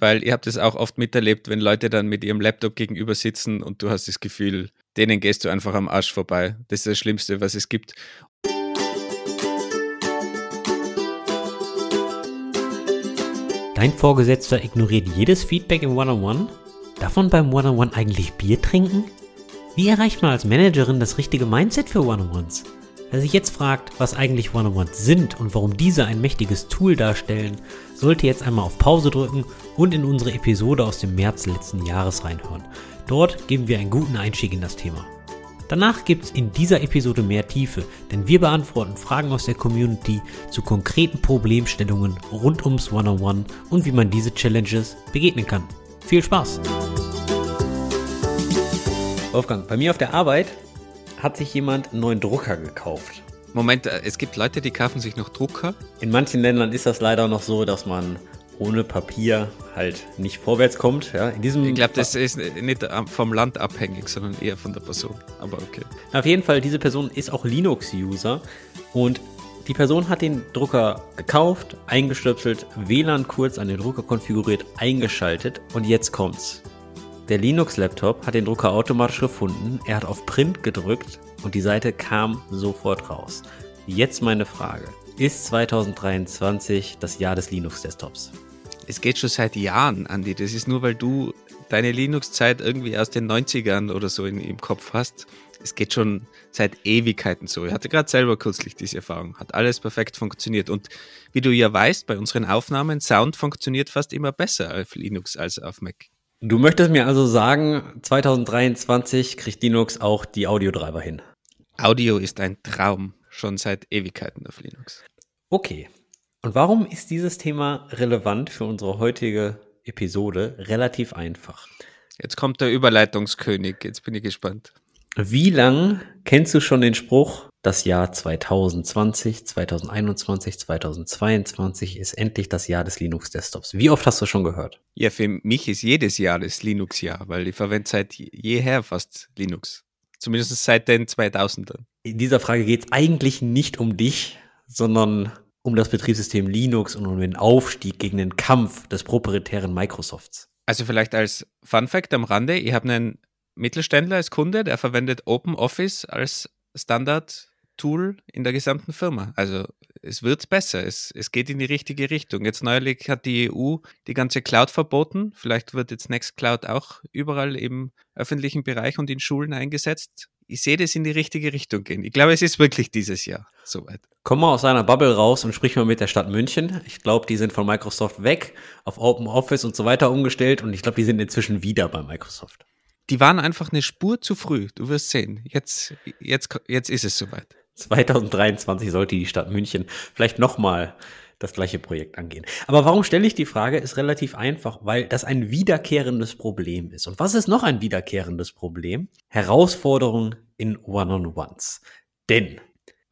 weil ihr habt es auch oft miterlebt, wenn Leute dann mit ihrem Laptop gegenüber sitzen und du hast das Gefühl, denen gehst du einfach am Arsch vorbei. Das ist das Schlimmste, was es gibt. Dein Vorgesetzter ignoriert jedes Feedback im One-on-One? Man beim One-on-One eigentlich Bier trinken? Wie erreicht man als Managerin das richtige Mindset für One-on-Ones? Wer sich jetzt fragt, was eigentlich One-on-Ones sind und warum diese ein mächtiges Tool darstellen, sollte jetzt einmal auf Pause drücken und in unsere Episode aus dem März letzten Jahres reinhören. Dort geben wir einen guten Einstieg in das Thema. Danach gibt es in dieser Episode mehr Tiefe, denn wir beantworten Fragen aus der Community zu konkreten Problemstellungen rund ums One-on-One und wie man diese Challenges begegnen kann. Viel Spaß! Wolfgang, bei mir auf der Arbeit hat sich jemand einen neuen Drucker gekauft. Moment, äh, es gibt Leute, die kaufen sich noch Drucker. In manchen Ländern ist das leider noch so, dass man ohne Papier halt nicht vorwärts kommt. Ja, in diesem ich glaube, das ist nicht vom Land abhängig, sondern eher von der Person. Aber okay. Auf jeden Fall, diese Person ist auch Linux-User und die Person hat den Drucker gekauft, eingestöpselt, WLAN kurz an den Drucker konfiguriert, eingeschaltet und jetzt kommt's. Der Linux-Laptop hat den Drucker automatisch gefunden, er hat auf Print gedrückt und die Seite kam sofort raus. Jetzt meine Frage. Ist 2023 das Jahr des Linux-Desktops? Es geht schon seit Jahren, Andi. Das ist nur, weil du deine Linux-Zeit irgendwie aus den 90ern oder so in, im Kopf hast. Es geht schon seit Ewigkeiten so. Ich hatte gerade selber kürzlich diese Erfahrung. Hat alles perfekt funktioniert. Und wie du ja weißt, bei unseren Aufnahmen, Sound funktioniert fast immer besser auf Linux als auf Mac. Du möchtest mir also sagen, 2023 kriegt Linux auch die Audiotreiber hin. Audio ist ein Traum, schon seit Ewigkeiten auf Linux. Okay. Und warum ist dieses Thema relevant für unsere heutige Episode? Relativ einfach. Jetzt kommt der Überleitungskönig, jetzt bin ich gespannt. Wie lang kennst du schon den Spruch, das Jahr 2020, 2021, 2022 ist endlich das Jahr des Linux-Desktops? Wie oft hast du schon gehört? Ja, für mich ist jedes Jahr das Linux-Jahr, weil ich verwende seit jeher fast Linux. Zumindest seit den 2000ern. In dieser Frage geht es eigentlich nicht um dich, sondern um das Betriebssystem Linux und um den Aufstieg gegen den Kampf des proprietären Microsofts. Also vielleicht als Fun Fact am Rande, ich habe einen Mittelständler als Kunde, der verwendet OpenOffice als Standard-Tool in der gesamten Firma. Also es wird besser, es, es geht in die richtige Richtung. Jetzt neulich hat die EU die ganze Cloud verboten. Vielleicht wird jetzt Nextcloud auch überall im öffentlichen Bereich und in Schulen eingesetzt. Ich sehe das in die richtige Richtung gehen. Ich glaube, es ist wirklich dieses Jahr soweit. Komm mal aus einer Bubble raus und sprich mal mit der Stadt München. Ich glaube, die sind von Microsoft weg, auf OpenOffice und so weiter umgestellt und ich glaube, die sind inzwischen wieder bei Microsoft die waren einfach eine Spur zu früh. Du wirst sehen. Jetzt, jetzt, jetzt ist es soweit. 2023 sollte die Stadt München vielleicht nochmal das gleiche Projekt angehen. Aber warum stelle ich die Frage? Ist relativ einfach, weil das ein wiederkehrendes Problem ist. Und was ist noch ein wiederkehrendes Problem? Herausforderungen in One-on-Ones. Denn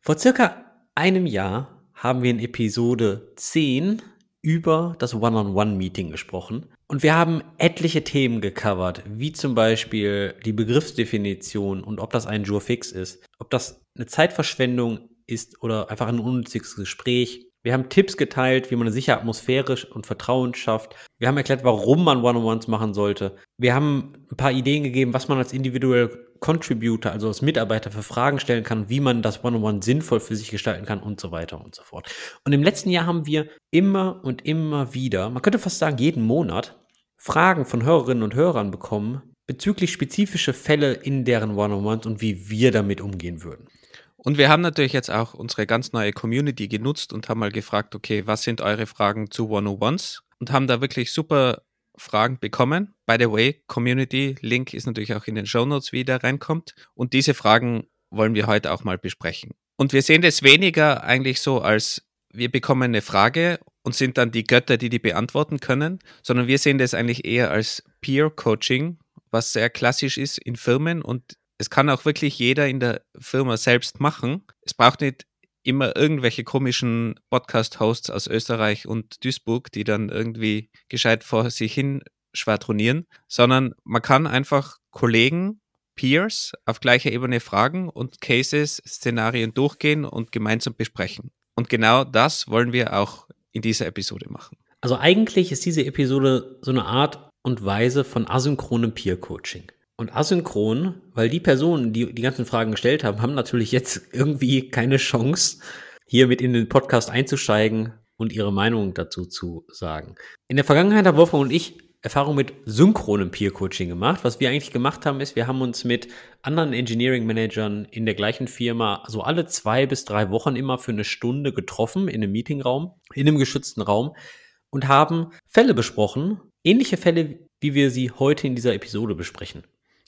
vor circa einem Jahr haben wir in Episode 10 über das One-on-One-Meeting gesprochen. Und wir haben etliche Themen gecovert, wie zum Beispiel die Begriffsdefinition und ob das ein Jurfix ist, ob das eine Zeitverschwendung ist oder einfach ein unnütziges Gespräch. Wir haben Tipps geteilt, wie man eine sichere Atmosphäre und Vertrauen schafft. Wir haben erklärt, warum man One-on-Ones machen sollte. Wir haben ein paar Ideen gegeben, was man als individuell Contributor, also als Mitarbeiter für Fragen stellen kann, wie man das One-on-One sinnvoll für sich gestalten kann und so weiter und so fort. Und im letzten Jahr haben wir immer und immer wieder, man könnte fast sagen jeden Monat, Fragen von Hörerinnen und Hörern bekommen bezüglich spezifische Fälle in deren One-on-Ones und wie wir damit umgehen würden. Und wir haben natürlich jetzt auch unsere ganz neue Community genutzt und haben mal gefragt, okay, was sind eure Fragen zu One-on-Ones? Und haben da wirklich super Fragen bekommen. By the way, Community Link ist natürlich auch in den Show Notes, wie der reinkommt. Und diese Fragen wollen wir heute auch mal besprechen. Und wir sehen das weniger eigentlich so als wir bekommen eine Frage und sind dann die Götter, die die beantworten können, sondern wir sehen das eigentlich eher als Peer Coaching, was sehr klassisch ist in Firmen und es kann auch wirklich jeder in der Firma selbst machen. Es braucht nicht immer irgendwelche komischen Podcast-Hosts aus Österreich und Duisburg, die dann irgendwie gescheit vor sich hin schwadronieren, sondern man kann einfach Kollegen, Peers auf gleicher Ebene fragen und Cases, Szenarien durchgehen und gemeinsam besprechen. Und genau das wollen wir auch in dieser Episode machen. Also eigentlich ist diese Episode so eine Art und Weise von asynchronem Peer-Coaching. Und asynchron, weil die Personen, die die ganzen Fragen gestellt haben, haben natürlich jetzt irgendwie keine Chance, hier mit in den Podcast einzusteigen und ihre Meinung dazu zu sagen. In der Vergangenheit haben Wolfgang und ich Erfahrung mit synchronem Peer-Coaching gemacht. Was wir eigentlich gemacht haben, ist, wir haben uns mit anderen Engineering-Managern in der gleichen Firma so alle zwei bis drei Wochen immer für eine Stunde getroffen in einem Meetingraum, in einem geschützten Raum und haben Fälle besprochen, ähnliche Fälle, wie wir sie heute in dieser Episode besprechen.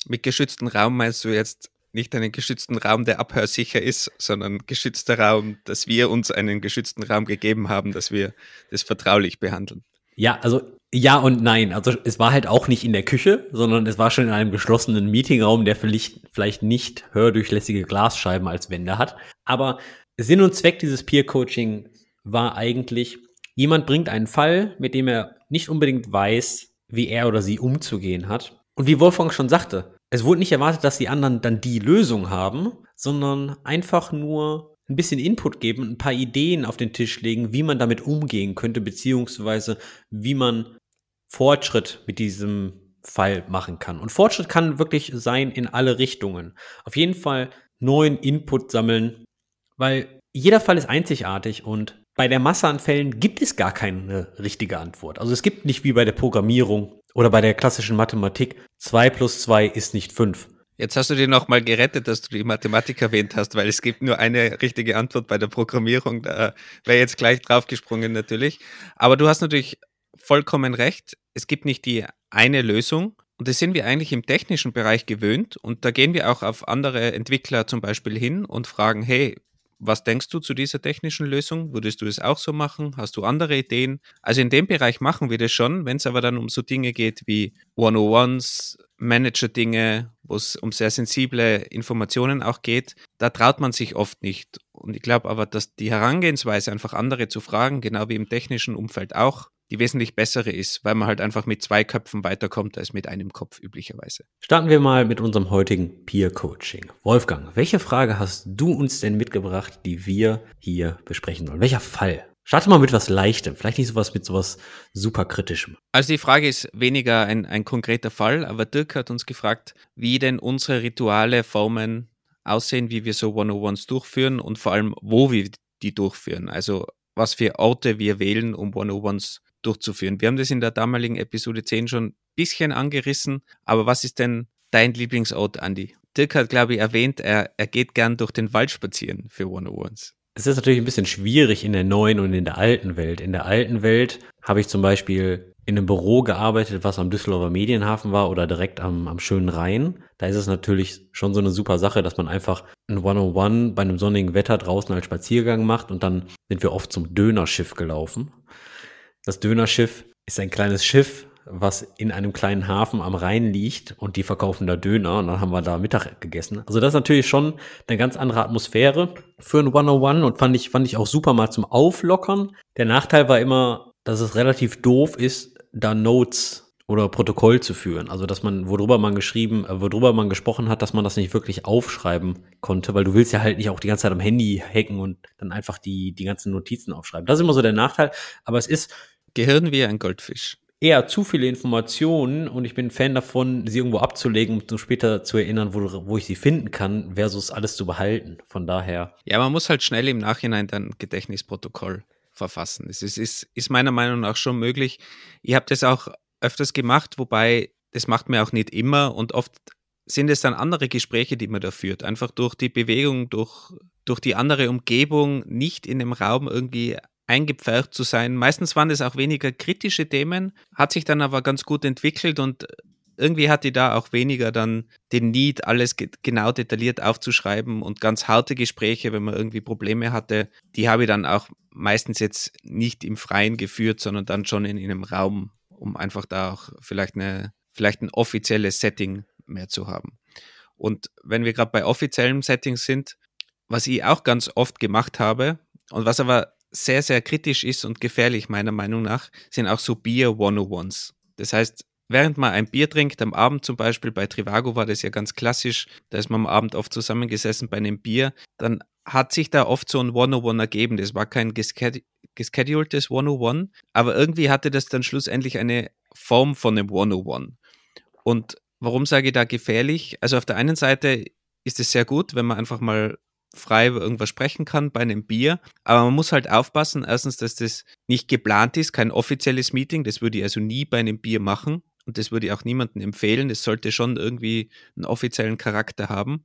Mit geschützten Raum meinst du jetzt nicht einen geschützten Raum, der abhörsicher ist, sondern geschützter Raum, dass wir uns einen geschützten Raum gegeben haben, dass wir das vertraulich behandeln. Ja, also ja und nein. Also es war halt auch nicht in der Küche, sondern es war schon in einem geschlossenen Meetingraum, der vielleicht, vielleicht nicht hördurchlässige Glasscheiben als Wände hat. Aber Sinn und Zweck dieses Peer-Coaching war eigentlich, jemand bringt einen Fall, mit dem er nicht unbedingt weiß, wie er oder sie umzugehen hat. Und wie Wolfgang schon sagte, es wurde nicht erwartet, dass die anderen dann die Lösung haben, sondern einfach nur ein bisschen Input geben, ein paar Ideen auf den Tisch legen, wie man damit umgehen könnte, beziehungsweise wie man Fortschritt mit diesem Fall machen kann. Und Fortschritt kann wirklich sein in alle Richtungen. Auf jeden Fall neuen Input sammeln, weil jeder Fall ist einzigartig und bei der Masse an Fällen gibt es gar keine richtige Antwort. Also es gibt nicht wie bei der Programmierung oder bei der klassischen Mathematik, zwei plus zwei ist nicht fünf. Jetzt hast du dir nochmal gerettet, dass du die Mathematik erwähnt hast, weil es gibt nur eine richtige Antwort bei der Programmierung. Da wäre jetzt gleich draufgesprungen natürlich. Aber du hast natürlich vollkommen recht. Es gibt nicht die eine Lösung. Und das sind wir eigentlich im technischen Bereich gewöhnt. Und da gehen wir auch auf andere Entwickler zum Beispiel hin und fragen, hey, was denkst du zu dieser technischen Lösung? Würdest du es auch so machen? Hast du andere Ideen? Also in dem Bereich machen wir das schon. Wenn es aber dann um so Dinge geht wie 101s, Manager-Dinge, wo es um sehr sensible Informationen auch geht, da traut man sich oft nicht. Und ich glaube aber, dass die Herangehensweise, einfach andere zu fragen, genau wie im technischen Umfeld auch, die wesentlich bessere ist, weil man halt einfach mit zwei Köpfen weiterkommt als mit einem Kopf üblicherweise. Starten wir mal mit unserem heutigen Peer Coaching. Wolfgang, welche Frage hast du uns denn mitgebracht, die wir hier besprechen sollen? Welcher Fall? Starte mal mit was Leichtem, vielleicht nicht sowas mit sowas super kritischem. Also die Frage ist weniger ein, ein konkreter Fall, aber Dirk hat uns gefragt, wie denn unsere Rituale, Formen aussehen, wie wir so 101s durchführen und vor allem, wo wir die durchführen. Also was für Orte wir wählen, um 101s durchzuführen. Wir haben das in der damaligen Episode 10 schon ein bisschen angerissen, aber was ist denn dein Lieblingsort, Andy? Dirk hat, glaube ich, erwähnt, er, er geht gern durch den Wald spazieren für 101s. Es ist natürlich ein bisschen schwierig in der neuen und in der alten Welt. In der alten Welt habe ich zum Beispiel in einem Büro gearbeitet, was am Düsseldorfer Medienhafen war oder direkt am, am schönen Rhein. Da ist es natürlich schon so eine super Sache, dass man einfach ein 101 bei einem sonnigen Wetter draußen als Spaziergang macht und dann sind wir oft zum Dönerschiff gelaufen. Das Dönerschiff ist ein kleines Schiff, was in einem kleinen Hafen am Rhein liegt und die verkaufen da Döner und dann haben wir da Mittag gegessen. Also das ist natürlich schon eine ganz andere Atmosphäre für ein 101 und fand ich, fand ich auch super mal zum Auflockern. Der Nachteil war immer, dass es relativ doof ist, da Notes oder Protokoll zu führen. Also, dass man, worüber man geschrieben, äh, worüber man gesprochen hat, dass man das nicht wirklich aufschreiben konnte, weil du willst ja halt nicht auch die ganze Zeit am Handy hacken und dann einfach die, die ganzen Notizen aufschreiben. Das ist immer so der Nachteil. Aber es ist Gehirn wie ein Goldfisch. Eher zu viele Informationen und ich bin Fan davon, sie irgendwo abzulegen, um später zu erinnern, wo, wo ich sie finden kann, versus alles zu behalten. Von daher. Ja, man muss halt schnell im Nachhinein dann Gedächtnisprotokoll verfassen. Es ist, ist, ist meiner Meinung nach schon möglich. Ich habe das auch öfters gemacht, wobei das macht mir auch nicht immer und oft sind es dann andere Gespräche, die man da führt. Einfach durch die Bewegung, durch, durch die andere Umgebung, nicht in dem Raum irgendwie eingepfercht zu sein. Meistens waren es auch weniger kritische Themen, hat sich dann aber ganz gut entwickelt und irgendwie hatte ich da auch weniger dann den Need, alles genau detailliert aufzuschreiben und ganz harte Gespräche, wenn man irgendwie Probleme hatte, die habe ich dann auch meistens jetzt nicht im Freien geführt, sondern dann schon in, in einem Raum, um einfach da auch vielleicht eine, vielleicht ein offizielles Setting mehr zu haben. Und wenn wir gerade bei offiziellen Settings sind, was ich auch ganz oft gemacht habe und was aber sehr, sehr kritisch ist und gefährlich, meiner Meinung nach, sind auch so Bier 101s. Das heißt, während man ein Bier trinkt, am Abend zum Beispiel, bei Trivago war das ja ganz klassisch, da ist man am Abend oft zusammengesessen bei einem Bier, dann hat sich da oft so ein 101 ergeben. Das war kein geschedultes 101, aber irgendwie hatte das dann schlussendlich eine Form von einem 101. Und warum sage ich da gefährlich? Also auf der einen Seite ist es sehr gut, wenn man einfach mal frei über irgendwas sprechen kann bei einem Bier. Aber man muss halt aufpassen, erstens, dass das nicht geplant ist, kein offizielles Meeting. Das würde ich also nie bei einem Bier machen. Und das würde ich auch niemandem empfehlen. Es sollte schon irgendwie einen offiziellen Charakter haben.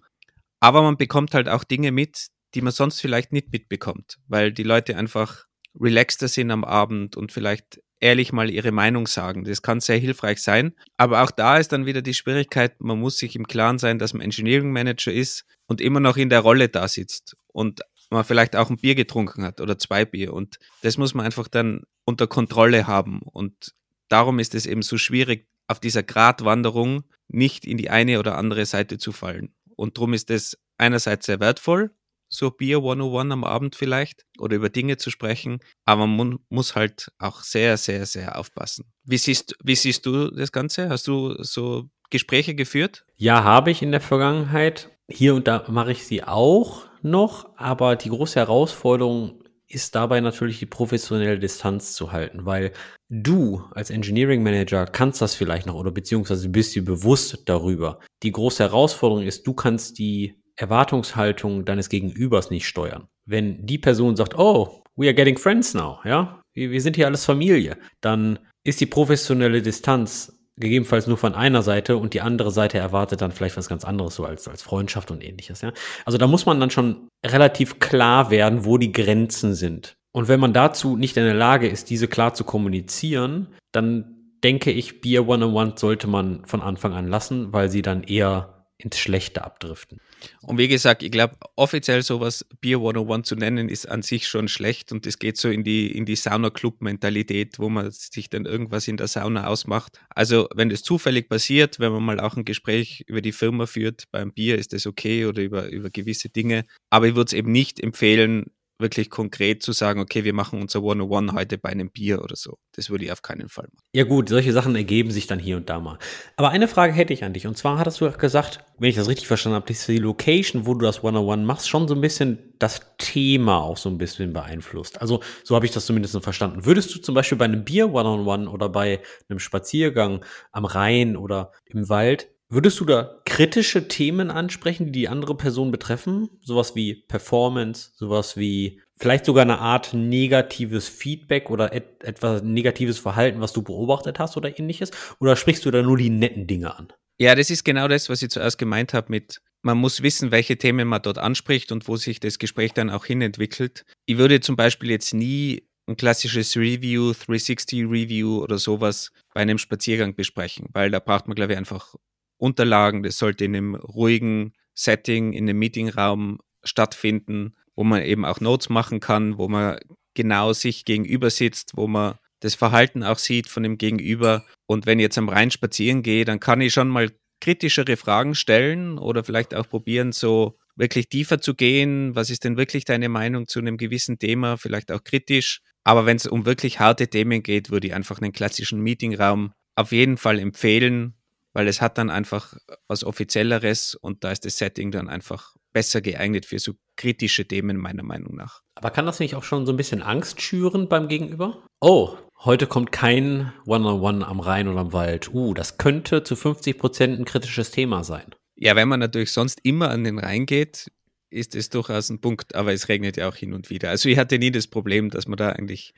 Aber man bekommt halt auch Dinge mit, die man sonst vielleicht nicht mitbekommt, weil die Leute einfach relaxter sind am Abend und vielleicht ehrlich mal ihre Meinung sagen. Das kann sehr hilfreich sein. Aber auch da ist dann wieder die Schwierigkeit, man muss sich im Klaren sein, dass man Engineering Manager ist und immer noch in der Rolle da sitzt und man vielleicht auch ein Bier getrunken hat oder zwei Bier. Und das muss man einfach dann unter Kontrolle haben. Und darum ist es eben so schwierig, auf dieser Gratwanderung nicht in die eine oder andere Seite zu fallen. Und darum ist es einerseits sehr wertvoll, so Bier 101 am Abend vielleicht oder über Dinge zu sprechen, aber man muss halt auch sehr, sehr, sehr aufpassen. Wie siehst, wie siehst du das Ganze? Hast du so Gespräche geführt? Ja, habe ich in der Vergangenheit. Hier und da mache ich sie auch noch, aber die große Herausforderung ist dabei natürlich die professionelle Distanz zu halten, weil du als Engineering Manager kannst das vielleicht noch oder beziehungsweise bist dir bewusst darüber. Die große Herausforderung ist, du kannst die Erwartungshaltung deines Gegenübers nicht steuern. Wenn die Person sagt, oh, we are getting friends now, ja, wir, wir sind hier alles Familie, dann ist die professionelle Distanz gegebenenfalls nur von einer Seite und die andere Seite erwartet dann vielleicht was ganz anderes, so als, als Freundschaft und ähnliches, ja. Also da muss man dann schon relativ klar werden, wo die Grenzen sind. Und wenn man dazu nicht in der Lage ist, diese klar zu kommunizieren, dann denke ich, Beer One-on-One sollte man von Anfang an lassen, weil sie dann eher ins Schlechte abdriften. Und wie gesagt, ich glaube, offiziell sowas Beer 101 zu nennen, ist an sich schon schlecht und es geht so in die, in die Sauna-Club-Mentalität, wo man sich dann irgendwas in der Sauna ausmacht. Also, wenn das zufällig passiert, wenn man mal auch ein Gespräch über die Firma führt, beim Bier ist das okay oder über, über gewisse Dinge. Aber ich würde es eben nicht empfehlen, wirklich konkret zu sagen, okay, wir machen unser One-on-One heute bei einem Bier oder so. Das würde ich auf keinen Fall machen. Ja gut, solche Sachen ergeben sich dann hier und da mal. Aber eine Frage hätte ich an dich. Und zwar hattest du gesagt, wenn ich das richtig verstanden habe, ist die Location, wo du das One-on-One machst, schon so ein bisschen das Thema auch so ein bisschen beeinflusst. Also so habe ich das zumindest verstanden. Würdest du zum Beispiel bei einem Bier One-on-One oder bei einem Spaziergang am Rhein oder im Wald Würdest du da kritische Themen ansprechen, die die andere Person betreffen? Sowas wie Performance, sowas wie vielleicht sogar eine Art negatives Feedback oder et etwas negatives Verhalten, was du beobachtet hast oder ähnliches? Oder sprichst du da nur die netten Dinge an? Ja, das ist genau das, was ich zuerst gemeint habe mit, man muss wissen, welche Themen man dort anspricht und wo sich das Gespräch dann auch hinentwickelt. Ich würde zum Beispiel jetzt nie ein klassisches Review, 360 Review oder sowas bei einem Spaziergang besprechen, weil da braucht man, glaube ich, einfach Unterlagen. Das sollte in einem ruhigen Setting, in einem Meetingraum stattfinden, wo man eben auch Notes machen kann, wo man genau sich gegenüber sitzt, wo man das Verhalten auch sieht von dem Gegenüber. Und wenn ich jetzt am Rhein spazieren gehe, dann kann ich schon mal kritischere Fragen stellen oder vielleicht auch probieren, so wirklich tiefer zu gehen. Was ist denn wirklich deine Meinung zu einem gewissen Thema? Vielleicht auch kritisch. Aber wenn es um wirklich harte Themen geht, würde ich einfach einen klassischen Meetingraum auf jeden Fall empfehlen, weil es hat dann einfach was Offizielleres und da ist das Setting dann einfach besser geeignet für so kritische Themen meiner Meinung nach. Aber kann das nicht auch schon so ein bisschen Angst schüren beim Gegenüber? Oh, heute kommt kein One-on-One -on -One am Rhein oder am Wald. Uh, das könnte zu 50 Prozent ein kritisches Thema sein. Ja, wenn man natürlich sonst immer an den Rhein geht, ist es durchaus ein Punkt, aber es regnet ja auch hin und wieder. Also ich hatte nie das Problem, dass man da eigentlich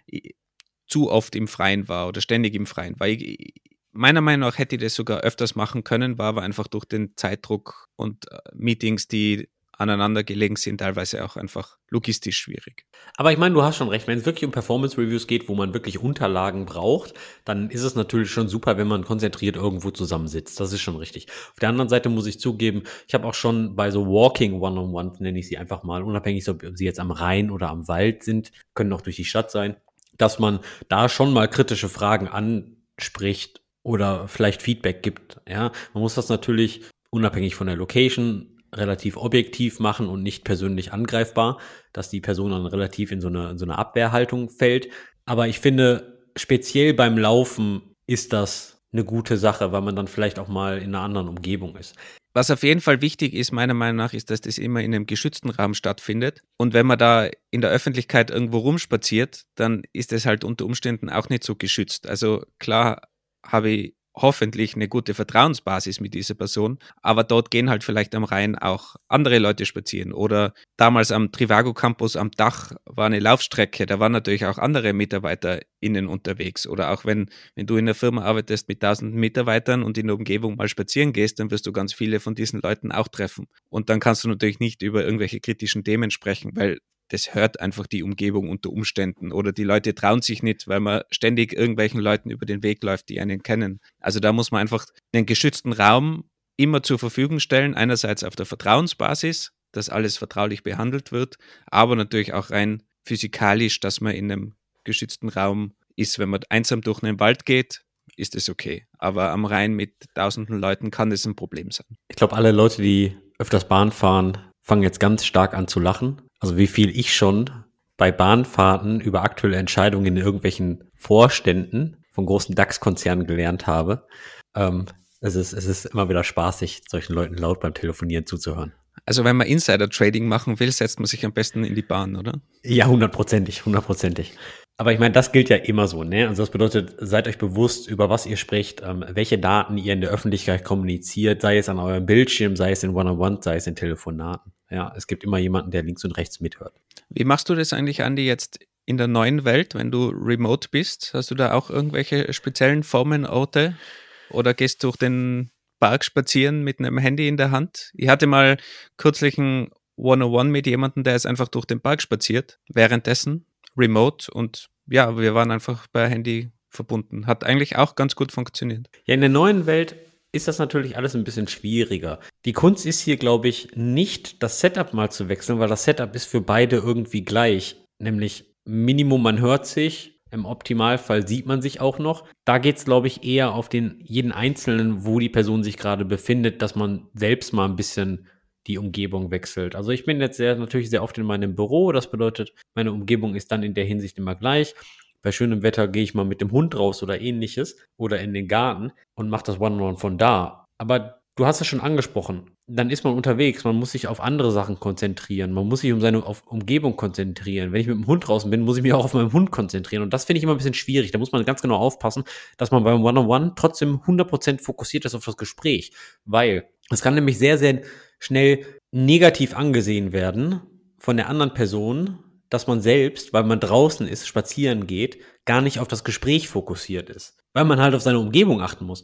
zu oft im Freien war oder ständig im Freien war. Ich, meiner Meinung nach hätte ich das sogar öfters machen können, war aber einfach durch den Zeitdruck und äh, Meetings, die aneinander gelegen sind, teilweise auch einfach logistisch schwierig. Aber ich meine, du hast schon recht, wenn es wirklich um Performance Reviews geht, wo man wirklich Unterlagen braucht, dann ist es natürlich schon super, wenn man konzentriert irgendwo zusammensitzt. Das ist schon richtig. Auf der anderen Seite muss ich zugeben, ich habe auch schon bei so Walking One-on-One, nenne ich sie einfach mal, unabhängig, ob sie jetzt am Rhein oder am Wald sind, können auch durch die Stadt sein, dass man da schon mal kritische Fragen anspricht oder vielleicht Feedback gibt. Ja, man muss das natürlich unabhängig von der Location relativ objektiv machen und nicht persönlich angreifbar, dass die Person dann relativ in so eine, in so eine Abwehrhaltung fällt. Aber ich finde, speziell beim Laufen ist das eine gute Sache, weil man dann vielleicht auch mal in einer anderen Umgebung ist. Was auf jeden Fall wichtig ist, meiner Meinung nach, ist, dass das immer in einem geschützten Raum stattfindet. Und wenn man da in der Öffentlichkeit irgendwo rumspaziert, dann ist es halt unter Umständen auch nicht so geschützt. Also klar habe ich hoffentlich eine gute Vertrauensbasis mit dieser Person. Aber dort gehen halt vielleicht am Rhein auch andere Leute spazieren. Oder damals am Trivago Campus am Dach war eine Laufstrecke, da waren natürlich auch andere MitarbeiterInnen unterwegs. Oder auch wenn, wenn du in einer Firma arbeitest mit tausenden Mitarbeitern und in der Umgebung mal spazieren gehst, dann wirst du ganz viele von diesen Leuten auch treffen. Und dann kannst du natürlich nicht über irgendwelche kritischen Themen sprechen, weil das hört einfach die Umgebung unter Umständen. Oder die Leute trauen sich nicht, weil man ständig irgendwelchen Leuten über den Weg läuft, die einen kennen. Also da muss man einfach einen geschützten Raum immer zur Verfügung stellen. Einerseits auf der Vertrauensbasis, dass alles vertraulich behandelt wird, aber natürlich auch rein physikalisch, dass man in einem geschützten Raum ist. Wenn man einsam durch einen Wald geht, ist es okay. Aber am Rhein mit tausenden Leuten kann das ein Problem sein. Ich glaube, alle Leute, die öfters Bahn fahren, fangen jetzt ganz stark an zu lachen, also wie viel ich schon bei Bahnfahrten über aktuelle Entscheidungen in irgendwelchen Vorständen von großen DAX-Konzernen gelernt habe. Ähm, es, ist, es ist immer wieder spaßig, solchen Leuten laut beim Telefonieren zuzuhören. Also wenn man Insider-Trading machen will, setzt man sich am besten in die Bahn, oder? Ja, hundertprozentig, hundertprozentig. Aber ich meine, das gilt ja immer so, ne? Also das bedeutet, seid euch bewusst, über was ihr spricht, ähm, welche Daten ihr in der Öffentlichkeit kommuniziert, sei es an eurem Bildschirm, sei es in One-on-One, sei es in Telefonaten. Ja, es gibt immer jemanden, der links und rechts mithört. Wie machst du das eigentlich, Andi, jetzt in der neuen Welt, wenn du remote bist? Hast du da auch irgendwelche speziellen Formen, Orte? Oder gehst du durch den Park spazieren mit einem Handy in der Hand? Ich hatte mal kürzlich ein 101 mit jemandem, der ist einfach durch den Park spaziert, währenddessen remote und ja, wir waren einfach per Handy verbunden. Hat eigentlich auch ganz gut funktioniert. Ja, in der neuen Welt ist das natürlich alles ein bisschen schwieriger. Die Kunst ist hier, glaube ich, nicht das Setup mal zu wechseln, weil das Setup ist für beide irgendwie gleich. Nämlich Minimum, man hört sich, im Optimalfall sieht man sich auch noch. Da geht es, glaube ich, eher auf den jeden Einzelnen, wo die Person sich gerade befindet, dass man selbst mal ein bisschen die Umgebung wechselt. Also ich bin jetzt sehr, natürlich sehr oft in meinem Büro. Das bedeutet, meine Umgebung ist dann in der Hinsicht immer gleich. Bei schönem Wetter gehe ich mal mit dem Hund raus oder ähnliches oder in den Garten und mache das One-on-One von da. Aber du hast es schon angesprochen. Dann ist man unterwegs, man muss sich auf andere Sachen konzentrieren, man muss sich um seine Umgebung konzentrieren. Wenn ich mit dem Hund draußen bin, muss ich mich auch auf meinen Hund konzentrieren. Und das finde ich immer ein bisschen schwierig. Da muss man ganz genau aufpassen, dass man beim One-on-One trotzdem 100% fokussiert ist auf das Gespräch. Weil es kann nämlich sehr, sehr schnell negativ angesehen werden von der anderen Person, dass man selbst, weil man draußen ist, spazieren geht, gar nicht auf das Gespräch fokussiert ist. Weil man halt auf seine Umgebung achten muss.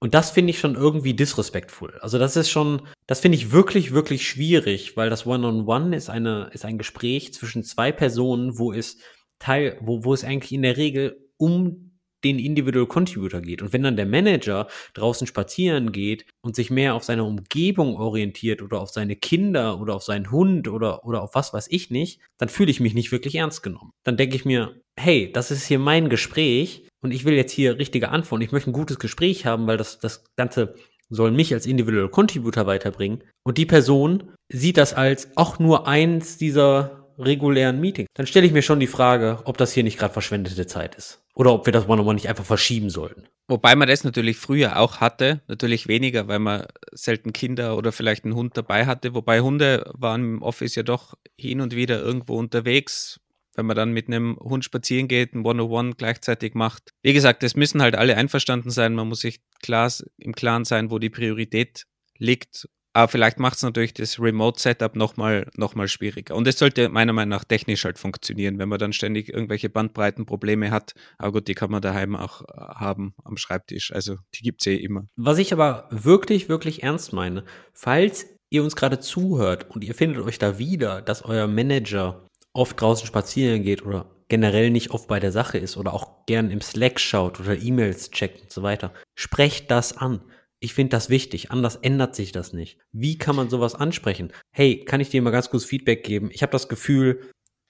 Und das finde ich schon irgendwie disrespektvoll. Also das ist schon, das finde ich wirklich, wirklich schwierig, weil das One-on-One -on -One ist eine, ist ein Gespräch zwischen zwei Personen, wo es Teil, wo, wo es eigentlich in der Regel um den Individual Contributor geht. Und wenn dann der Manager draußen spazieren geht und sich mehr auf seine Umgebung orientiert oder auf seine Kinder oder auf seinen Hund oder, oder auf was weiß ich nicht, dann fühle ich mich nicht wirklich ernst genommen. Dann denke ich mir, hey, das ist hier mein Gespräch und ich will jetzt hier richtige Antworten. Ich möchte ein gutes Gespräch haben, weil das, das Ganze soll mich als Individual Contributor weiterbringen. Und die Person sieht das als auch nur eins dieser regulären Meetings, dann stelle ich mir schon die Frage, ob das hier nicht gerade verschwendete Zeit ist. Oder ob wir das One-on-One nicht einfach verschieben sollten. Wobei man das natürlich früher auch hatte, natürlich weniger, weil man selten Kinder oder vielleicht einen Hund dabei hatte. Wobei Hunde waren im Office ja doch hin und wieder irgendwo unterwegs, wenn man dann mit einem Hund spazieren geht, ein One-on-One gleichzeitig macht. Wie gesagt, es müssen halt alle einverstanden sein. Man muss sich klar im Klaren sein, wo die Priorität liegt aber vielleicht macht es natürlich das Remote-Setup nochmal noch mal schwieriger. Und es sollte meiner Meinung nach technisch halt funktionieren, wenn man dann ständig irgendwelche Bandbreitenprobleme hat. Aber gut, die kann man daheim auch äh, haben am Schreibtisch. Also die gibt es eh immer. Was ich aber wirklich, wirklich ernst meine, falls ihr uns gerade zuhört und ihr findet euch da wieder, dass euer Manager oft draußen spazieren geht oder generell nicht oft bei der Sache ist oder auch gern im Slack schaut oder E-Mails checkt und so weiter, sprecht das an. Ich finde das wichtig, anders ändert sich das nicht. Wie kann man sowas ansprechen? Hey, kann ich dir mal ganz kurz Feedback geben? Ich habe das Gefühl,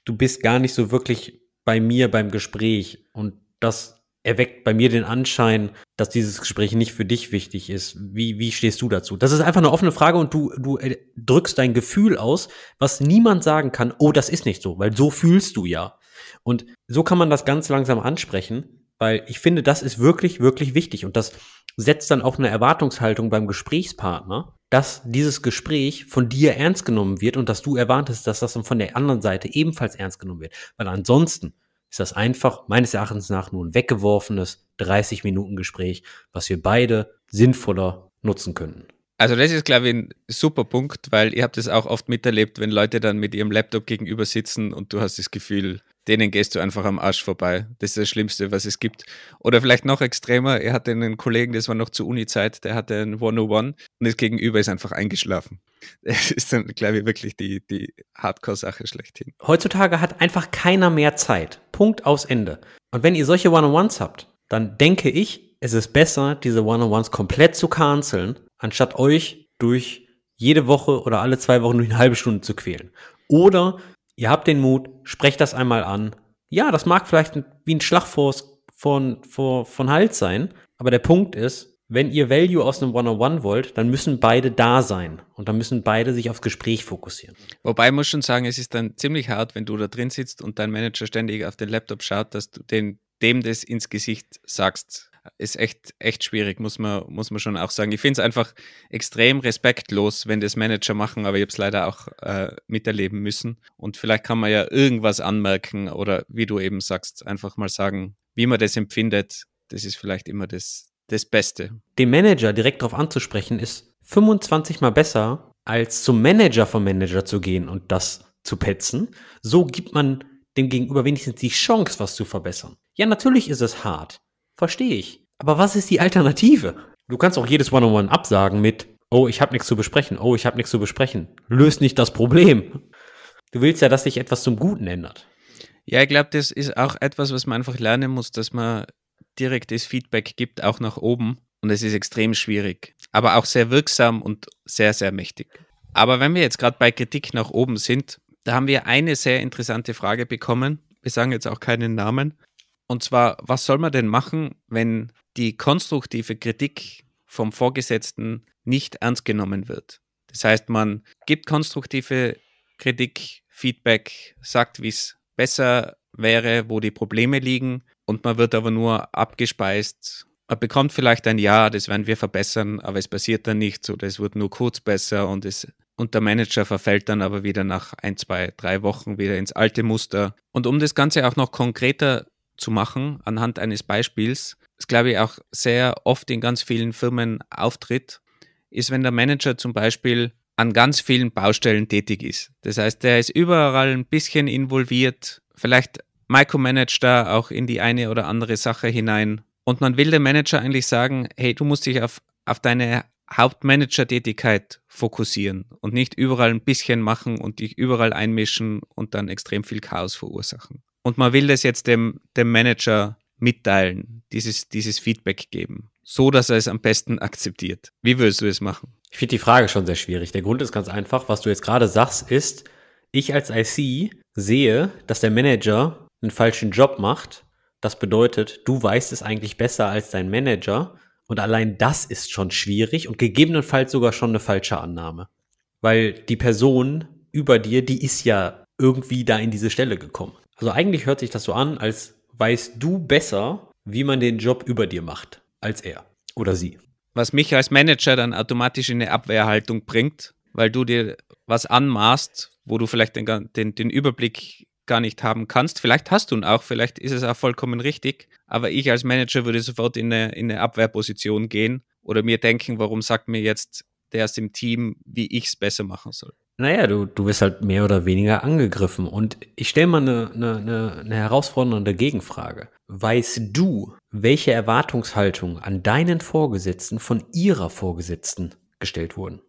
du bist gar nicht so wirklich bei mir beim Gespräch und das erweckt bei mir den Anschein, dass dieses Gespräch nicht für dich wichtig ist. Wie, wie stehst du dazu? Das ist einfach eine offene Frage und du, du äh, drückst dein Gefühl aus, was niemand sagen kann, oh, das ist nicht so, weil so fühlst du ja. Und so kann man das ganz langsam ansprechen, weil ich finde, das ist wirklich, wirklich wichtig und das setzt dann auch eine Erwartungshaltung beim Gesprächspartner, dass dieses Gespräch von dir ernst genommen wird und dass du erwartest, dass das dann von der anderen Seite ebenfalls ernst genommen wird. Weil ansonsten ist das einfach meines Erachtens nach nur ein weggeworfenes 30 Minuten Gespräch, was wir beide sinnvoller nutzen könnten. Also das ist, glaube ich, ein super Punkt, weil ihr habt das auch oft miterlebt, wenn Leute dann mit ihrem Laptop gegenüber sitzen und du hast das Gefühl, denen gehst du einfach am Arsch vorbei. Das ist das Schlimmste, was es gibt. Oder vielleicht noch extremer, er hatte einen Kollegen, das war noch zur Uni-Zeit, der hatte ein 101 und das Gegenüber ist einfach eingeschlafen. Das ist dann, glaube ich, wirklich die, die Hardcore-Sache schlechthin. Heutzutage hat einfach keiner mehr Zeit. Punkt aus Ende. Und wenn ihr solche One-on-Ones habt, dann denke ich, es ist besser, diese One-on-Ones komplett zu canceln, anstatt euch durch jede Woche oder alle zwei Wochen durch eine halbe Stunde zu quälen. Oder ihr habt den Mut, sprecht das einmal an. Ja, das mag vielleicht wie ein Schlag vor, von, vor, von Hals sein, aber der Punkt ist, wenn ihr Value aus einem One-on-One wollt, dann müssen beide da sein und dann müssen beide sich aufs Gespräch fokussieren. Wobei ich muss schon sagen, es ist dann ziemlich hart, wenn du da drin sitzt und dein Manager ständig auf den Laptop schaut, dass du den, dem das ins Gesicht sagst ist echt, echt schwierig, muss man, muss man schon auch sagen. Ich finde es einfach extrem respektlos, wenn das Manager machen, aber ich habe es leider auch äh, miterleben müssen. Und vielleicht kann man ja irgendwas anmerken oder wie du eben sagst, einfach mal sagen, wie man das empfindet. Das ist vielleicht immer das, das Beste. Den Manager direkt darauf anzusprechen, ist 25 mal besser, als zum Manager vom Manager zu gehen und das zu petzen. So gibt man dem Gegenüber wenigstens die Chance, was zu verbessern. Ja, natürlich ist es hart. Verstehe ich. Aber was ist die Alternative? Du kannst auch jedes One-on-One absagen mit, oh, ich habe nichts zu besprechen, oh, ich habe nichts zu besprechen. Löst nicht das Problem. Du willst ja, dass sich etwas zum Guten ändert. Ja, ich glaube, das ist auch etwas, was man einfach lernen muss, dass man direktes Feedback gibt, auch nach oben. Und es ist extrem schwierig, aber auch sehr wirksam und sehr, sehr mächtig. Aber wenn wir jetzt gerade bei Kritik nach oben sind, da haben wir eine sehr interessante Frage bekommen. Wir sagen jetzt auch keinen Namen. Und zwar, was soll man denn machen, wenn die konstruktive Kritik vom Vorgesetzten nicht ernst genommen wird? Das heißt, man gibt konstruktive Kritik, Feedback, sagt, wie es besser wäre, wo die Probleme liegen und man wird aber nur abgespeist. Man bekommt vielleicht ein Ja, das werden wir verbessern, aber es passiert dann nichts oder es wird nur kurz besser und es und der Manager verfällt dann aber wieder nach ein, zwei, drei Wochen wieder ins alte Muster. Und um das Ganze auch noch konkreter zu machen anhand eines Beispiels, das glaube ich auch sehr oft in ganz vielen Firmen auftritt, ist, wenn der Manager zum Beispiel an ganz vielen Baustellen tätig ist. Das heißt, der ist überall ein bisschen involviert, vielleicht micromanagt da auch in die eine oder andere Sache hinein. Und man will dem Manager eigentlich sagen, hey, du musst dich auf, auf deine Hauptmanager-Tätigkeit fokussieren und nicht überall ein bisschen machen und dich überall einmischen und dann extrem viel Chaos verursachen und man will das jetzt dem, dem Manager mitteilen, dieses, dieses Feedback geben, so dass er es am besten akzeptiert. Wie würdest du es machen? Ich finde die Frage schon sehr schwierig. Der Grund ist ganz einfach. Was du jetzt gerade sagst, ist, ich als IC sehe, dass der Manager einen falschen Job macht. Das bedeutet, du weißt es eigentlich besser als dein Manager. Und allein das ist schon schwierig und gegebenenfalls sogar schon eine falsche Annahme. Weil die Person über dir, die ist ja irgendwie da in diese Stelle gekommen. Also eigentlich hört sich das so an, als weißt du besser, wie man den Job über dir macht, als er oder sie. Was mich als Manager dann automatisch in eine Abwehrhaltung bringt, weil du dir was anmaßt, wo du vielleicht den, den, den Überblick gar nicht haben kannst. Vielleicht hast du ihn auch, vielleicht ist es auch vollkommen richtig, aber ich als Manager würde sofort in eine, in eine Abwehrposition gehen oder mir denken, warum sagt mir jetzt der aus dem Team, wie ich es besser machen soll. Naja, du, du wirst halt mehr oder weniger angegriffen. Und ich stelle mal eine, eine, eine herausfordernde Gegenfrage. Weißt du, welche Erwartungshaltungen an deinen Vorgesetzten von ihrer Vorgesetzten gestellt wurden?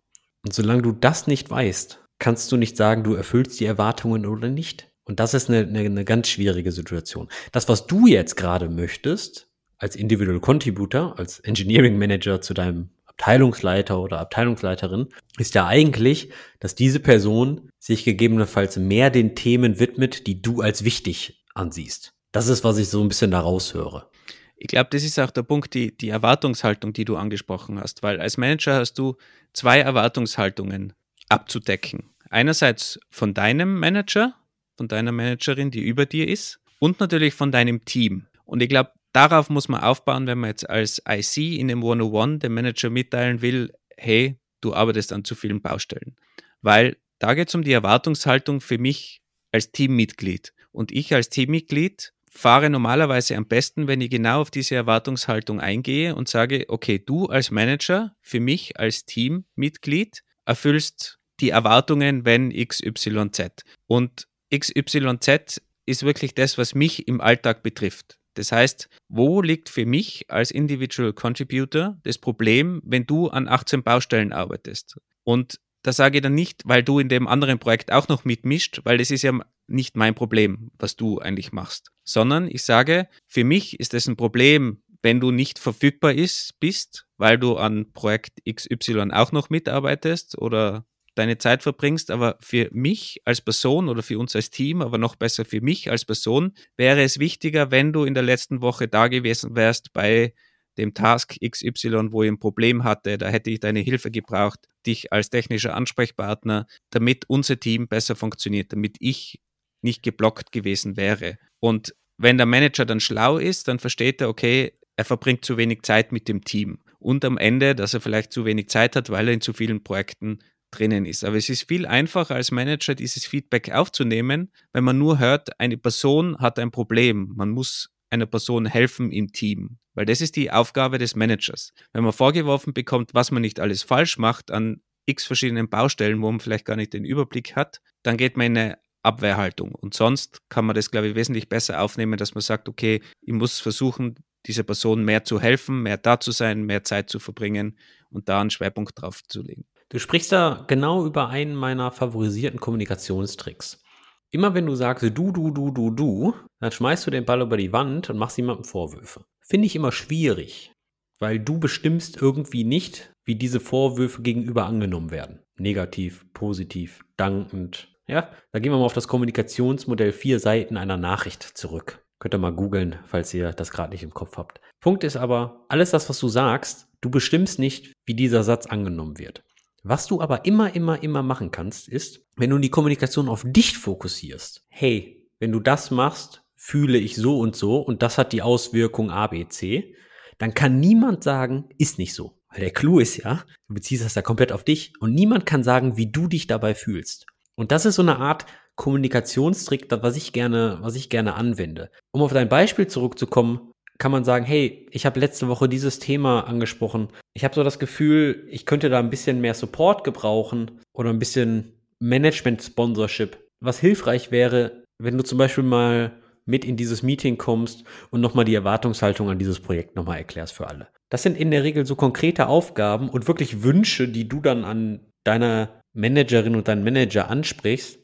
Und solange du das nicht weißt, kannst du nicht sagen, du erfüllst die Erwartungen oder nicht. Und das ist eine, eine, eine ganz schwierige Situation. Das, was du jetzt gerade möchtest, als Individual Contributor, als Engineering Manager zu deinem Abteilungsleiter oder Abteilungsleiterin, ist ja eigentlich, dass diese Person sich gegebenenfalls mehr den Themen widmet, die du als wichtig ansiehst. Das ist, was ich so ein bisschen daraus höre. Ich glaube, das ist auch der Punkt, die, die Erwartungshaltung, die du angesprochen hast, weil als Manager hast du zwei Erwartungshaltungen abzudecken. Einerseits von deinem Manager, von deiner Managerin, die über dir ist, und natürlich von deinem Team. Und ich glaube, darauf muss man aufbauen, wenn man jetzt als IC in dem 101 dem Manager mitteilen will, hey, du arbeitest an zu vielen Baustellen. Weil da geht es um die Erwartungshaltung für mich als Teammitglied. Und ich als Teammitglied fahre normalerweise am besten, wenn ich genau auf diese Erwartungshaltung eingehe und sage, okay, du als Manager, für mich als Teammitglied, erfüllst die Erwartungen, wenn XYZ. Und XYZ ist wirklich das, was mich im Alltag betrifft. Das heißt, wo liegt für mich als Individual Contributor das Problem, wenn du an 18 Baustellen arbeitest? Und da sage ich dann nicht, weil du in dem anderen Projekt auch noch mitmischt, weil das ist ja nicht mein Problem, was du eigentlich machst, sondern ich sage, für mich ist das ein Problem, wenn du nicht verfügbar ist, bist, weil du an Projekt XY auch noch mitarbeitest oder deine Zeit verbringst, aber für mich als Person oder für uns als Team, aber noch besser für mich als Person, wäre es wichtiger, wenn du in der letzten Woche da gewesen wärst bei dem Task XY, wo ich ein Problem hatte, da hätte ich deine Hilfe gebraucht, dich als technischer Ansprechpartner, damit unser Team besser funktioniert, damit ich nicht geblockt gewesen wäre. Und wenn der Manager dann schlau ist, dann versteht er, okay, er verbringt zu wenig Zeit mit dem Team. Und am Ende, dass er vielleicht zu wenig Zeit hat, weil er in zu vielen Projekten drinnen ist. Aber es ist viel einfacher als Manager, dieses Feedback aufzunehmen, wenn man nur hört, eine Person hat ein Problem. Man muss einer Person helfen im Team. Weil das ist die Aufgabe des Managers. Wenn man vorgeworfen bekommt, was man nicht alles falsch macht an x verschiedenen Baustellen, wo man vielleicht gar nicht den Überblick hat, dann geht man in eine Abwehrhaltung. Und sonst kann man das, glaube ich, wesentlich besser aufnehmen, dass man sagt, okay, ich muss versuchen, dieser Person mehr zu helfen, mehr da zu sein, mehr Zeit zu verbringen und da einen Schwerpunkt drauf zu legen. Du sprichst da genau über einen meiner favorisierten Kommunikationstricks. Immer wenn du sagst du, du, du, du, du, dann schmeißt du den Ball über die Wand und machst jemandem Vorwürfe. Finde ich immer schwierig, weil du bestimmst irgendwie nicht, wie diese Vorwürfe gegenüber angenommen werden. Negativ, positiv, dankend. Ja, da gehen wir mal auf das Kommunikationsmodell vier Seiten einer Nachricht zurück. Könnt ihr mal googeln, falls ihr das gerade nicht im Kopf habt. Punkt ist aber, alles das, was du sagst, du bestimmst nicht, wie dieser Satz angenommen wird. Was du aber immer, immer, immer machen kannst, ist, wenn du die Kommunikation auf dich fokussierst. Hey, wenn du das machst, fühle ich so und so und das hat die Auswirkung A, B, C, dann kann niemand sagen, ist nicht so. Weil der Clou ist ja, du beziehst das ja komplett auf dich und niemand kann sagen, wie du dich dabei fühlst. Und das ist so eine Art Kommunikationstrick, was ich gerne, was ich gerne anwende. Um auf dein Beispiel zurückzukommen, kann man sagen, hey, ich habe letzte Woche dieses Thema angesprochen. Ich habe so das Gefühl, ich könnte da ein bisschen mehr Support gebrauchen oder ein bisschen Management-Sponsorship. Was hilfreich wäre, wenn du zum Beispiel mal mit in dieses Meeting kommst und nochmal die Erwartungshaltung an dieses Projekt nochmal erklärst für alle. Das sind in der Regel so konkrete Aufgaben und wirklich Wünsche, die du dann an deiner Managerin und deinen Manager ansprichst.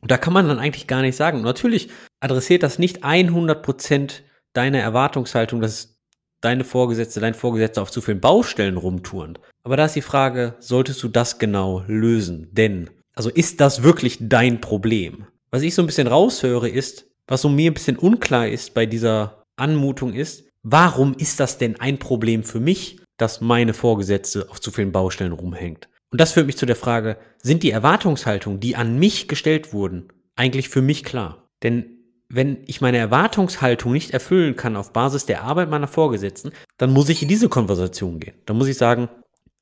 Und da kann man dann eigentlich gar nicht sagen. natürlich adressiert das nicht 100 Prozent deine Erwartungshaltung, dass deine Vorgesetzte, dein Vorgesetzter auf zu vielen Baustellen rumturnt. Aber da ist die Frage, solltest du das genau lösen? Denn, also ist das wirklich dein Problem? Was ich so ein bisschen raushöre ist, was so mir ein bisschen unklar ist bei dieser Anmutung ist, warum ist das denn ein Problem für mich, dass meine Vorgesetzte auf zu vielen Baustellen rumhängt? Und das führt mich zu der Frage, sind die Erwartungshaltungen, die an mich gestellt wurden, eigentlich für mich klar? Denn wenn ich meine Erwartungshaltung nicht erfüllen kann auf Basis der Arbeit meiner Vorgesetzten, dann muss ich in diese Konversation gehen. Dann muss ich sagen,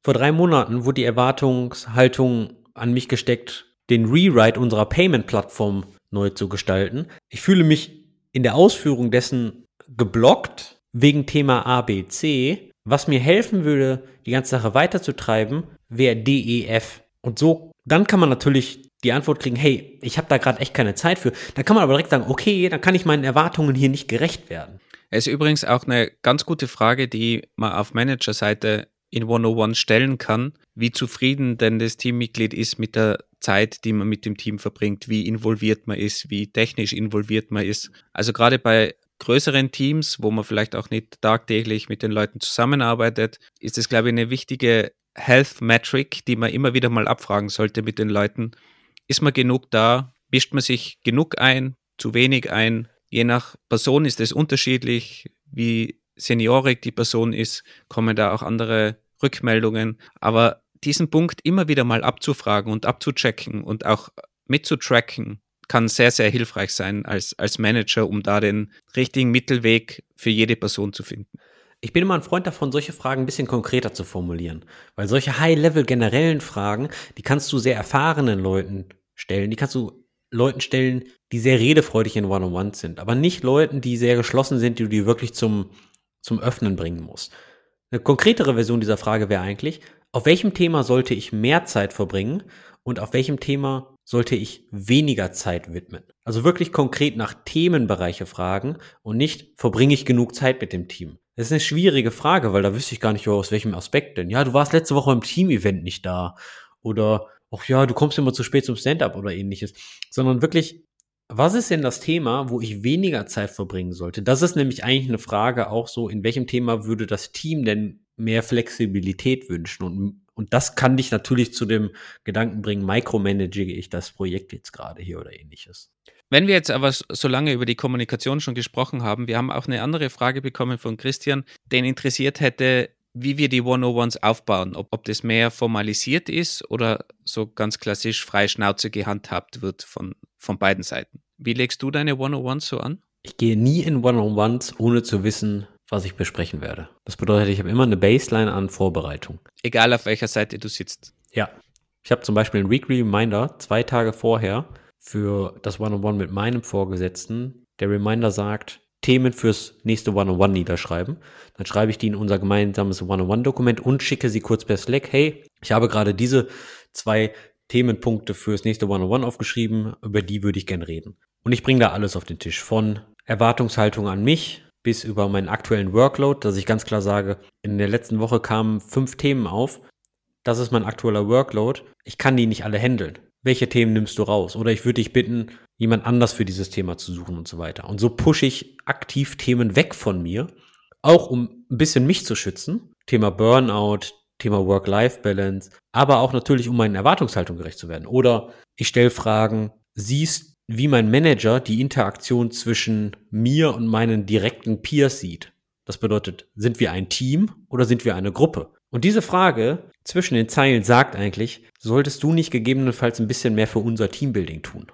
vor drei Monaten wurde die Erwartungshaltung an mich gesteckt, den Rewrite unserer Payment-Plattform neu zu gestalten. Ich fühle mich in der Ausführung dessen geblockt wegen Thema ABC. Was mir helfen würde, die ganze Sache weiterzutreiben, wäre DEF. Und so, dann kann man natürlich die Antwort kriegen, hey, ich habe da gerade echt keine Zeit für, dann kann man aber direkt sagen, okay, dann kann ich meinen Erwartungen hier nicht gerecht werden. Es ist übrigens auch eine ganz gute Frage, die man auf Managerseite in 101 stellen kann, wie zufrieden denn das Teammitglied ist mit der Zeit, die man mit dem Team verbringt, wie involviert man ist, wie technisch involviert man ist. Also gerade bei größeren Teams, wo man vielleicht auch nicht tagtäglich mit den Leuten zusammenarbeitet, ist es, glaube ich, eine wichtige Health Metric, die man immer wieder mal abfragen sollte mit den Leuten. Ist man genug da? Mischt man sich genug ein? Zu wenig ein? Je nach Person ist es unterschiedlich, wie seniorig die Person ist, kommen da auch andere Rückmeldungen. Aber diesen Punkt immer wieder mal abzufragen und abzuchecken und auch mitzutracken, kann sehr, sehr hilfreich sein als, als Manager, um da den richtigen Mittelweg für jede Person zu finden. Ich bin immer ein Freund davon, solche Fragen ein bisschen konkreter zu formulieren. Weil solche High-Level generellen Fragen, die kannst du sehr erfahrenen Leuten stellen, die kannst du Leuten stellen, die sehr redefreudig in One-on-One sind, aber nicht Leuten, die sehr geschlossen sind, die du dir wirklich zum, zum Öffnen bringen musst. Eine konkretere Version dieser Frage wäre eigentlich, auf welchem Thema sollte ich mehr Zeit verbringen und auf welchem Thema sollte ich weniger Zeit widmen? Also wirklich konkret nach Themenbereiche fragen und nicht, verbringe ich genug Zeit mit dem Team? Das ist eine schwierige Frage, weil da wüsste ich gar nicht, aus welchem Aspekt denn. Ja, du warst letzte Woche im Team-Event nicht da. Oder, ach ja, du kommst immer zu spät zum Stand-up oder ähnliches. Sondern wirklich, was ist denn das Thema, wo ich weniger Zeit verbringen sollte? Das ist nämlich eigentlich eine Frage auch so, in welchem Thema würde das Team denn mehr Flexibilität wünschen? Und, und das kann dich natürlich zu dem Gedanken bringen, micromanage ich das Projekt jetzt gerade hier oder ähnliches. Wenn wir jetzt aber so lange über die Kommunikation schon gesprochen haben, wir haben auch eine andere Frage bekommen von Christian, den interessiert hätte, wie wir die 101s aufbauen, ob, ob das mehr formalisiert ist oder so ganz klassisch frei Schnauze gehandhabt wird von, von beiden Seiten. Wie legst du deine 101s so an? Ich gehe nie in 101s, ohne zu wissen, was ich besprechen werde. Das bedeutet, ich habe immer eine Baseline an Vorbereitung. Egal auf welcher Seite du sitzt. Ja. Ich habe zum Beispiel einen Weekly Reminder zwei Tage vorher, für das One-on-One mit meinem Vorgesetzten. Der Reminder sagt, Themen fürs nächste One-on-One niederschreiben. Dann schreibe ich die in unser gemeinsames One-on-One-Dokument und schicke sie kurz per Slack. Hey, ich habe gerade diese zwei Themenpunkte fürs nächste One-on-One aufgeschrieben, über die würde ich gern reden. Und ich bringe da alles auf den Tisch, von Erwartungshaltung an mich bis über meinen aktuellen Workload, dass ich ganz klar sage, in der letzten Woche kamen fünf Themen auf. Das ist mein aktueller Workload. Ich kann die nicht alle handeln welche Themen nimmst du raus? Oder ich würde dich bitten, jemand anders für dieses Thema zu suchen und so weiter. Und so pushe ich aktiv Themen weg von mir, auch um ein bisschen mich zu schützen. Thema Burnout, Thema Work-Life-Balance, aber auch natürlich, um meinen Erwartungshaltung gerecht zu werden. Oder ich stelle Fragen, siehst, wie mein Manager die Interaktion zwischen mir und meinen direkten Peers sieht. Das bedeutet, sind wir ein Team oder sind wir eine Gruppe? Und diese Frage zwischen den Zeilen sagt eigentlich, solltest du nicht gegebenenfalls ein bisschen mehr für unser Teambuilding tun?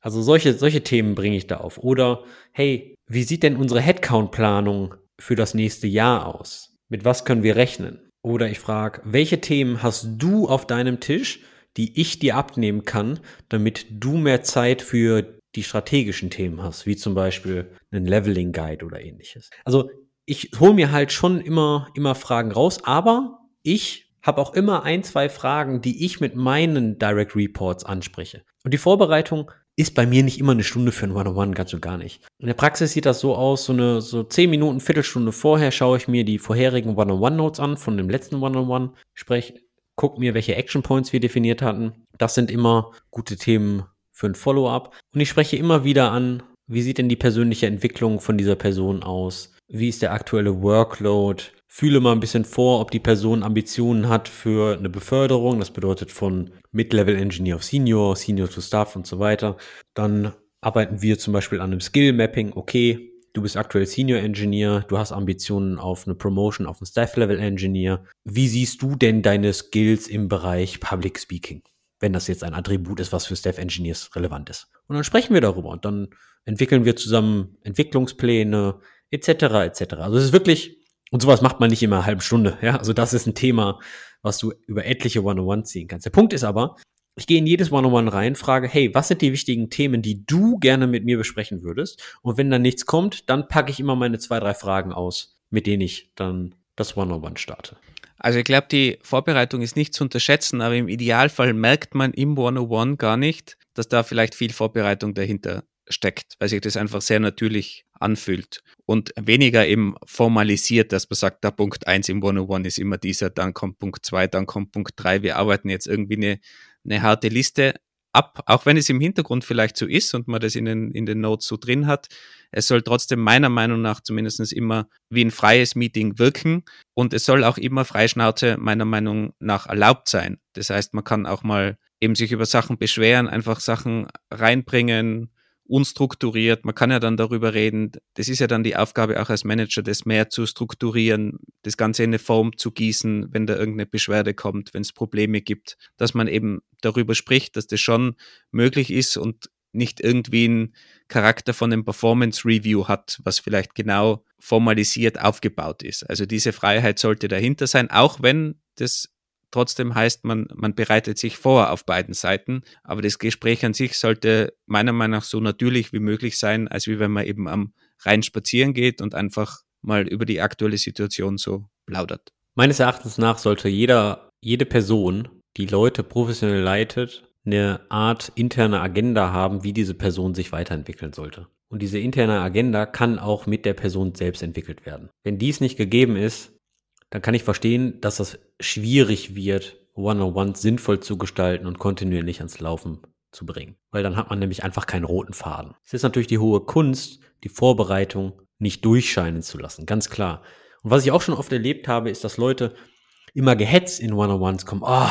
Also solche, solche Themen bringe ich da auf. Oder, hey, wie sieht denn unsere Headcount-Planung für das nächste Jahr aus? Mit was können wir rechnen? Oder ich frage, welche Themen hast du auf deinem Tisch, die ich dir abnehmen kann, damit du mehr Zeit für die strategischen Themen hast, wie zum Beispiel einen Leveling Guide oder ähnliches. Also ich hole mir halt schon immer, immer Fragen raus, aber ich habe auch immer ein, zwei Fragen, die ich mit meinen Direct Reports anspreche. Und die Vorbereitung ist bei mir nicht immer eine Stunde für ein One-on-One, ganz und gar nicht. In der Praxis sieht das so aus, so eine so zehn Minuten, Viertelstunde vorher schaue ich mir die vorherigen One-on-One-Notes an von dem letzten One-on-One, sprich, guck mir, welche Action Points wir definiert hatten. Das sind immer gute Themen für ein Follow-up. Und ich spreche immer wieder an, wie sieht denn die persönliche Entwicklung von dieser Person aus? Wie ist der aktuelle Workload? Fühle mal ein bisschen vor, ob die Person Ambitionen hat für eine Beförderung. Das bedeutet von Mid-Level Engineer auf Senior, Senior to Staff und so weiter. Dann arbeiten wir zum Beispiel an einem Skill Mapping. Okay, du bist aktuell Senior Engineer, du hast Ambitionen auf eine Promotion auf einen Staff Level Engineer. Wie siehst du denn deine Skills im Bereich Public Speaking? Wenn das jetzt ein Attribut ist, was für Staff Engineers relevant ist. Und dann sprechen wir darüber und dann entwickeln wir zusammen Entwicklungspläne etc. etc. Also es ist wirklich und sowas macht man nicht immer eine halbe Stunde. Ja, also das ist ein Thema, was du über etliche One-on-One ziehen kannst. Der Punkt ist aber, ich gehe in jedes One-on-One rein, frage, hey, was sind die wichtigen Themen, die du gerne mit mir besprechen würdest? Und wenn dann nichts kommt, dann packe ich immer meine zwei, drei Fragen aus, mit denen ich dann das One-on-One starte. Also ich glaube, die Vorbereitung ist nicht zu unterschätzen, aber im Idealfall merkt man im One-on-One gar nicht, dass da vielleicht viel Vorbereitung dahinter steckt, weil sich das einfach sehr natürlich anfühlt und weniger eben formalisiert, dass man sagt, der Punkt 1 im 101 ist immer dieser, dann kommt Punkt 2, dann kommt Punkt 3. Wir arbeiten jetzt irgendwie eine, eine harte Liste ab, auch wenn es im Hintergrund vielleicht so ist und man das in den, in den Notes so drin hat. Es soll trotzdem meiner Meinung nach zumindest immer wie ein freies Meeting wirken und es soll auch immer Freischnauze meiner Meinung nach erlaubt sein. Das heißt, man kann auch mal eben sich über Sachen beschweren, einfach Sachen reinbringen, unstrukturiert. Man kann ja dann darüber reden. Das ist ja dann die Aufgabe auch als Manager, das mehr zu strukturieren, das Ganze in eine Form zu gießen, wenn da irgendeine Beschwerde kommt, wenn es Probleme gibt, dass man eben darüber spricht, dass das schon möglich ist und nicht irgendwie einen Charakter von einem Performance Review hat, was vielleicht genau formalisiert aufgebaut ist. Also diese Freiheit sollte dahinter sein, auch wenn das trotzdem heißt, man, man bereitet sich vor auf beiden Seiten. Aber das Gespräch an sich sollte meiner Meinung nach so natürlich wie möglich sein, als wie wenn man eben am Rhein spazieren geht und einfach mal über die aktuelle Situation so plaudert. Meines Erachtens nach sollte jeder, jede Person, die Leute professionell leitet, eine Art interne Agenda haben, wie diese Person sich weiterentwickeln sollte. Und diese interne Agenda kann auch mit der Person selbst entwickelt werden. Wenn dies nicht gegeben ist, dann kann ich verstehen, dass das schwierig wird, One-on-One sinnvoll zu gestalten und kontinuierlich ans Laufen zu bringen. Weil dann hat man nämlich einfach keinen roten Faden. Es ist natürlich die hohe Kunst, die Vorbereitung nicht durchscheinen zu lassen, ganz klar. Und was ich auch schon oft erlebt habe, ist, dass Leute immer gehetzt in One-on-Ones kommen. Oh,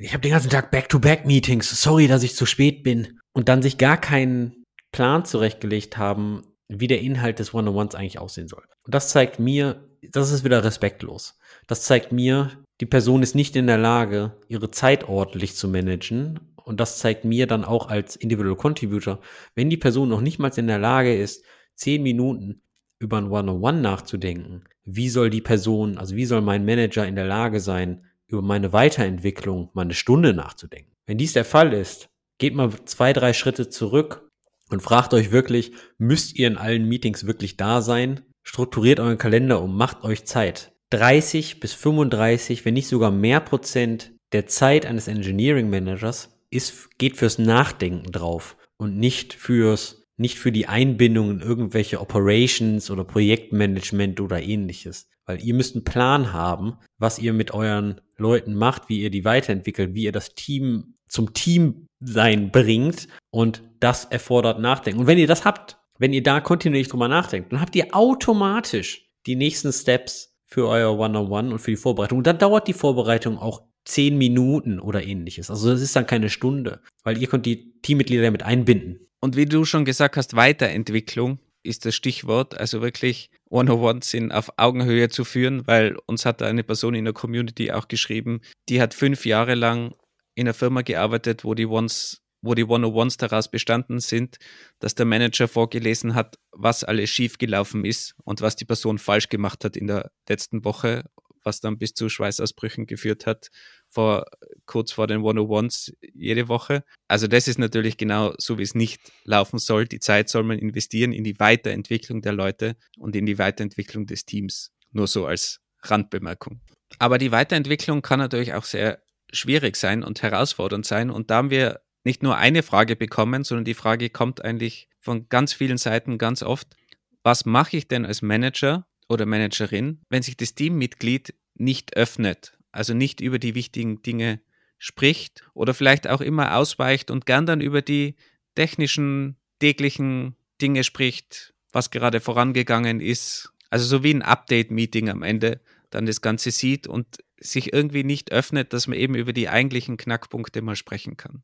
ich habe den ganzen Tag Back-to-Back-Meetings, sorry, dass ich zu spät bin. Und dann sich gar keinen Plan zurechtgelegt haben, wie der Inhalt des One-on-Ones eigentlich aussehen soll. Und das zeigt mir, das ist wieder respektlos. Das zeigt mir, die Person ist nicht in der Lage, ihre Zeit ordentlich zu managen. Und das zeigt mir dann auch als Individual Contributor, wenn die Person noch nicht mal in der Lage ist, zehn Minuten über ein One-on-One nachzudenken, wie soll die Person, also wie soll mein Manager in der Lage sein, über meine Weiterentwicklung mal eine Stunde nachzudenken. Wenn dies der Fall ist, geht mal zwei, drei Schritte zurück und fragt euch wirklich, müsst ihr in allen Meetings wirklich da sein? Strukturiert euren Kalender um, macht euch Zeit. 30 bis 35, wenn nicht sogar mehr Prozent der Zeit eines Engineering Managers ist, geht fürs Nachdenken drauf und nicht fürs, nicht für die Einbindung in irgendwelche Operations oder Projektmanagement oder ähnliches. Weil ihr müsst einen Plan haben, was ihr mit euren Leuten macht, wie ihr die weiterentwickelt, wie ihr das Team zum Team sein bringt. Und das erfordert Nachdenken. Und wenn ihr das habt, wenn ihr da kontinuierlich drüber nachdenkt, dann habt ihr automatisch die nächsten Steps für euer One-on-One -on -One und für die Vorbereitung. Und dann dauert die Vorbereitung auch zehn Minuten oder ähnliches. Also das ist dann keine Stunde, weil ihr könnt die Teammitglieder damit einbinden. Und wie du schon gesagt hast, Weiterentwicklung ist das Stichwort. Also wirklich One-on-Ones sind auf Augenhöhe zu führen, weil uns hat eine Person in der Community auch geschrieben, die hat fünf Jahre lang in einer Firma gearbeitet, wo die Ones wo die One-on-Ones daraus bestanden sind, dass der Manager vorgelesen hat, was alles schiefgelaufen ist und was die Person falsch gemacht hat in der letzten Woche was dann bis zu Schweißausbrüchen geführt hat, vor, kurz vor den 101s jede Woche. Also das ist natürlich genau so, wie es nicht laufen soll. Die Zeit soll man investieren in die Weiterentwicklung der Leute und in die Weiterentwicklung des Teams. Nur so als Randbemerkung. Aber die Weiterentwicklung kann natürlich auch sehr schwierig sein und herausfordernd sein. Und da haben wir nicht nur eine Frage bekommen, sondern die Frage kommt eigentlich von ganz vielen Seiten ganz oft. Was mache ich denn als Manager, oder Managerin, wenn sich das Teammitglied nicht öffnet, also nicht über die wichtigen Dinge spricht oder vielleicht auch immer ausweicht und gern dann über die technischen, täglichen Dinge spricht, was gerade vorangegangen ist. Also so wie ein Update-Meeting am Ende dann das Ganze sieht und sich irgendwie nicht öffnet, dass man eben über die eigentlichen Knackpunkte mal sprechen kann.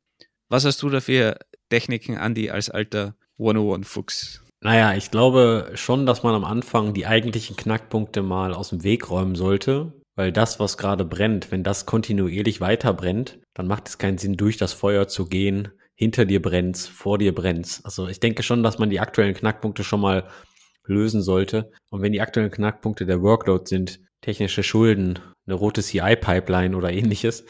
Was hast du da für Techniken, Andy, als alter 101-Fuchs? Naja, ich glaube schon, dass man am Anfang die eigentlichen Knackpunkte mal aus dem Weg räumen sollte, weil das, was gerade brennt, wenn das kontinuierlich weiter brennt, dann macht es keinen Sinn, durch das Feuer zu gehen. Hinter dir brennt's, vor dir brennt's. Also ich denke schon, dass man die aktuellen Knackpunkte schon mal lösen sollte. Und wenn die aktuellen Knackpunkte der Workload sind, technische Schulden, eine rote CI-Pipeline oder ähnliches,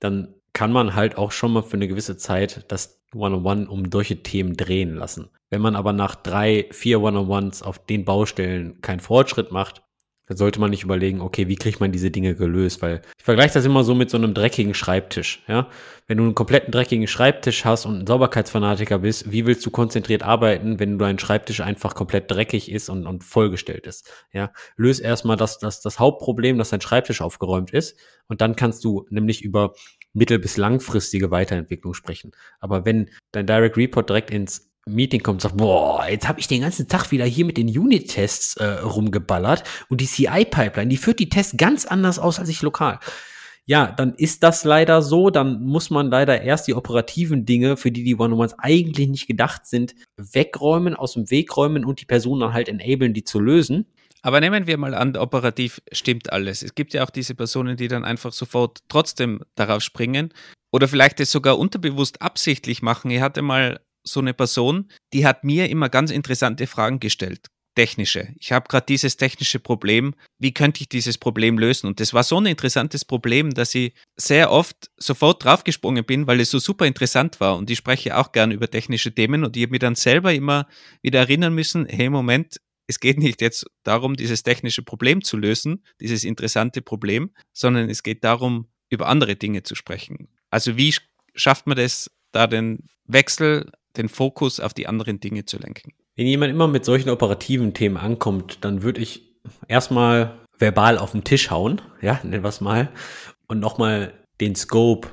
dann kann man halt auch schon mal für eine gewisse Zeit das One-on-One um solche Themen drehen lassen. Wenn man aber nach drei, vier One-on-Ones auf den Baustellen keinen Fortschritt macht, dann sollte man nicht überlegen, okay, wie kriegt man diese Dinge gelöst? Weil ich vergleiche das immer so mit so einem dreckigen Schreibtisch, ja. Wenn du einen kompletten dreckigen Schreibtisch hast und ein Sauberkeitsfanatiker bist, wie willst du konzentriert arbeiten, wenn dein Schreibtisch einfach komplett dreckig ist und, und vollgestellt ist? Ja, löse erstmal das, das, das Hauptproblem, dass dein Schreibtisch aufgeräumt ist und dann kannst du nämlich über mittel- bis langfristige Weiterentwicklung sprechen. Aber wenn dein Direct Report direkt ins Meeting kommt und sagt, boah, jetzt habe ich den ganzen Tag wieder hier mit den Unit-Tests äh, rumgeballert und die CI-Pipeline, die führt die Tests ganz anders aus als ich lokal. Ja, dann ist das leider so, dann muss man leider erst die operativen Dinge, für die die One-on-Ones eigentlich nicht gedacht sind, wegräumen, aus dem Weg räumen und die Person dann halt enablen, die zu lösen. Aber nehmen wir mal an, operativ stimmt alles. Es gibt ja auch diese Personen, die dann einfach sofort trotzdem darauf springen oder vielleicht es sogar unterbewusst absichtlich machen. Ich hatte mal so eine Person, die hat mir immer ganz interessante Fragen gestellt technische. Ich habe gerade dieses technische Problem. Wie könnte ich dieses Problem lösen? Und das war so ein interessantes Problem, dass ich sehr oft sofort draufgesprungen bin, weil es so super interessant war. Und ich spreche auch gern über technische Themen und ich habe mir dann selber immer wieder erinnern müssen, hey Moment, es geht nicht jetzt darum, dieses technische Problem zu lösen, dieses interessante Problem, sondern es geht darum, über andere Dinge zu sprechen. Also wie schafft man das, da den Wechsel, den Fokus auf die anderen Dinge zu lenken? Wenn jemand immer mit solchen operativen Themen ankommt, dann würde ich erstmal verbal auf den Tisch hauen, ja, nennen wir es mal, und nochmal den Scope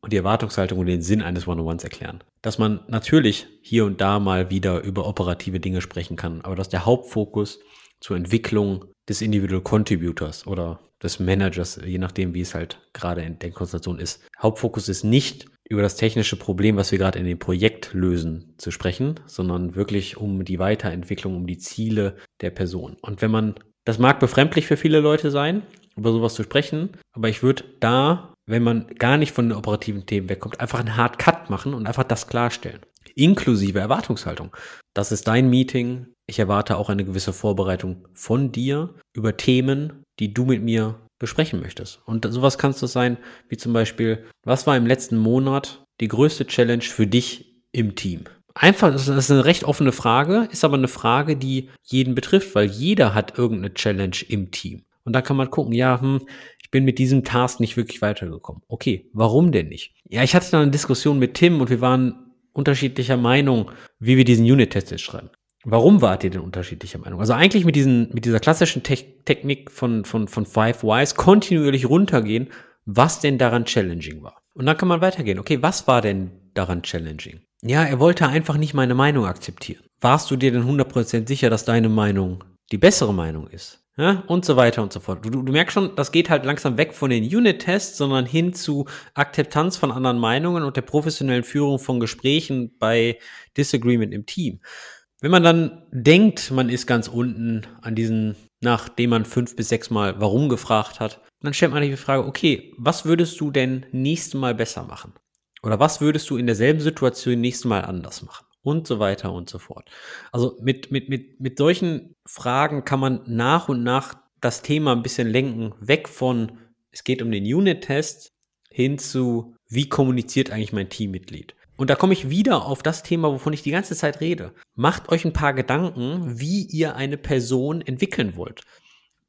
und die Erwartungshaltung und den Sinn eines One-on-Ones erklären. Dass man natürlich hier und da mal wieder über operative Dinge sprechen kann, aber dass der Hauptfokus zur Entwicklung des Individual Contributors oder des Managers, je nachdem, wie es halt gerade in der Konstellation ist. Hauptfokus ist nicht über das technische Problem, was wir gerade in dem Projekt lösen, zu sprechen, sondern wirklich um die Weiterentwicklung, um die Ziele der Person. Und wenn man, das mag befremdlich für viele Leute sein, über sowas zu sprechen, aber ich würde da, wenn man gar nicht von den operativen Themen wegkommt, einfach einen Hard Cut machen und einfach das klarstellen. Inklusive Erwartungshaltung. Das ist dein Meeting. Ich erwarte auch eine gewisse Vorbereitung von dir über Themen, die du mit mir besprechen möchtest. Und sowas kannst du sein, wie zum Beispiel, was war im letzten Monat die größte Challenge für dich im Team? Einfach, das ist eine recht offene Frage, ist aber eine Frage, die jeden betrifft, weil jeder hat irgendeine Challenge im Team. Und da kann man gucken, ja, hm, bin mit diesem Task nicht wirklich weitergekommen. Okay, warum denn nicht? Ja, ich hatte da eine Diskussion mit Tim und wir waren unterschiedlicher Meinung, wie wir diesen Unit-Test jetzt schreiben. Warum wart ihr denn unterschiedlicher Meinung? Also eigentlich mit, diesen, mit dieser klassischen Te Technik von, von, von Five Whys kontinuierlich runtergehen, was denn daran challenging war. Und dann kann man weitergehen. Okay, was war denn daran challenging? Ja, er wollte einfach nicht meine Meinung akzeptieren. Warst du dir denn 100% sicher, dass deine Meinung die bessere Meinung ist? Ja, und so weiter und so fort. Du, du merkst schon, das geht halt langsam weg von den Unit-Tests, sondern hin zu Akzeptanz von anderen Meinungen und der professionellen Führung von Gesprächen bei Disagreement im Team. Wenn man dann denkt, man ist ganz unten an diesen, nachdem man fünf bis sechs Mal warum gefragt hat, dann stellt man sich die Frage, okay, was würdest du denn nächstes Mal besser machen? Oder was würdest du in derselben Situation nächstes Mal anders machen? Und so weiter und so fort. Also mit, mit, mit, mit solchen Fragen kann man nach und nach das Thema ein bisschen lenken, weg von, es geht um den Unit-Test hin zu, wie kommuniziert eigentlich mein Teammitglied? Und da komme ich wieder auf das Thema, wovon ich die ganze Zeit rede. Macht euch ein paar Gedanken, wie ihr eine Person entwickeln wollt.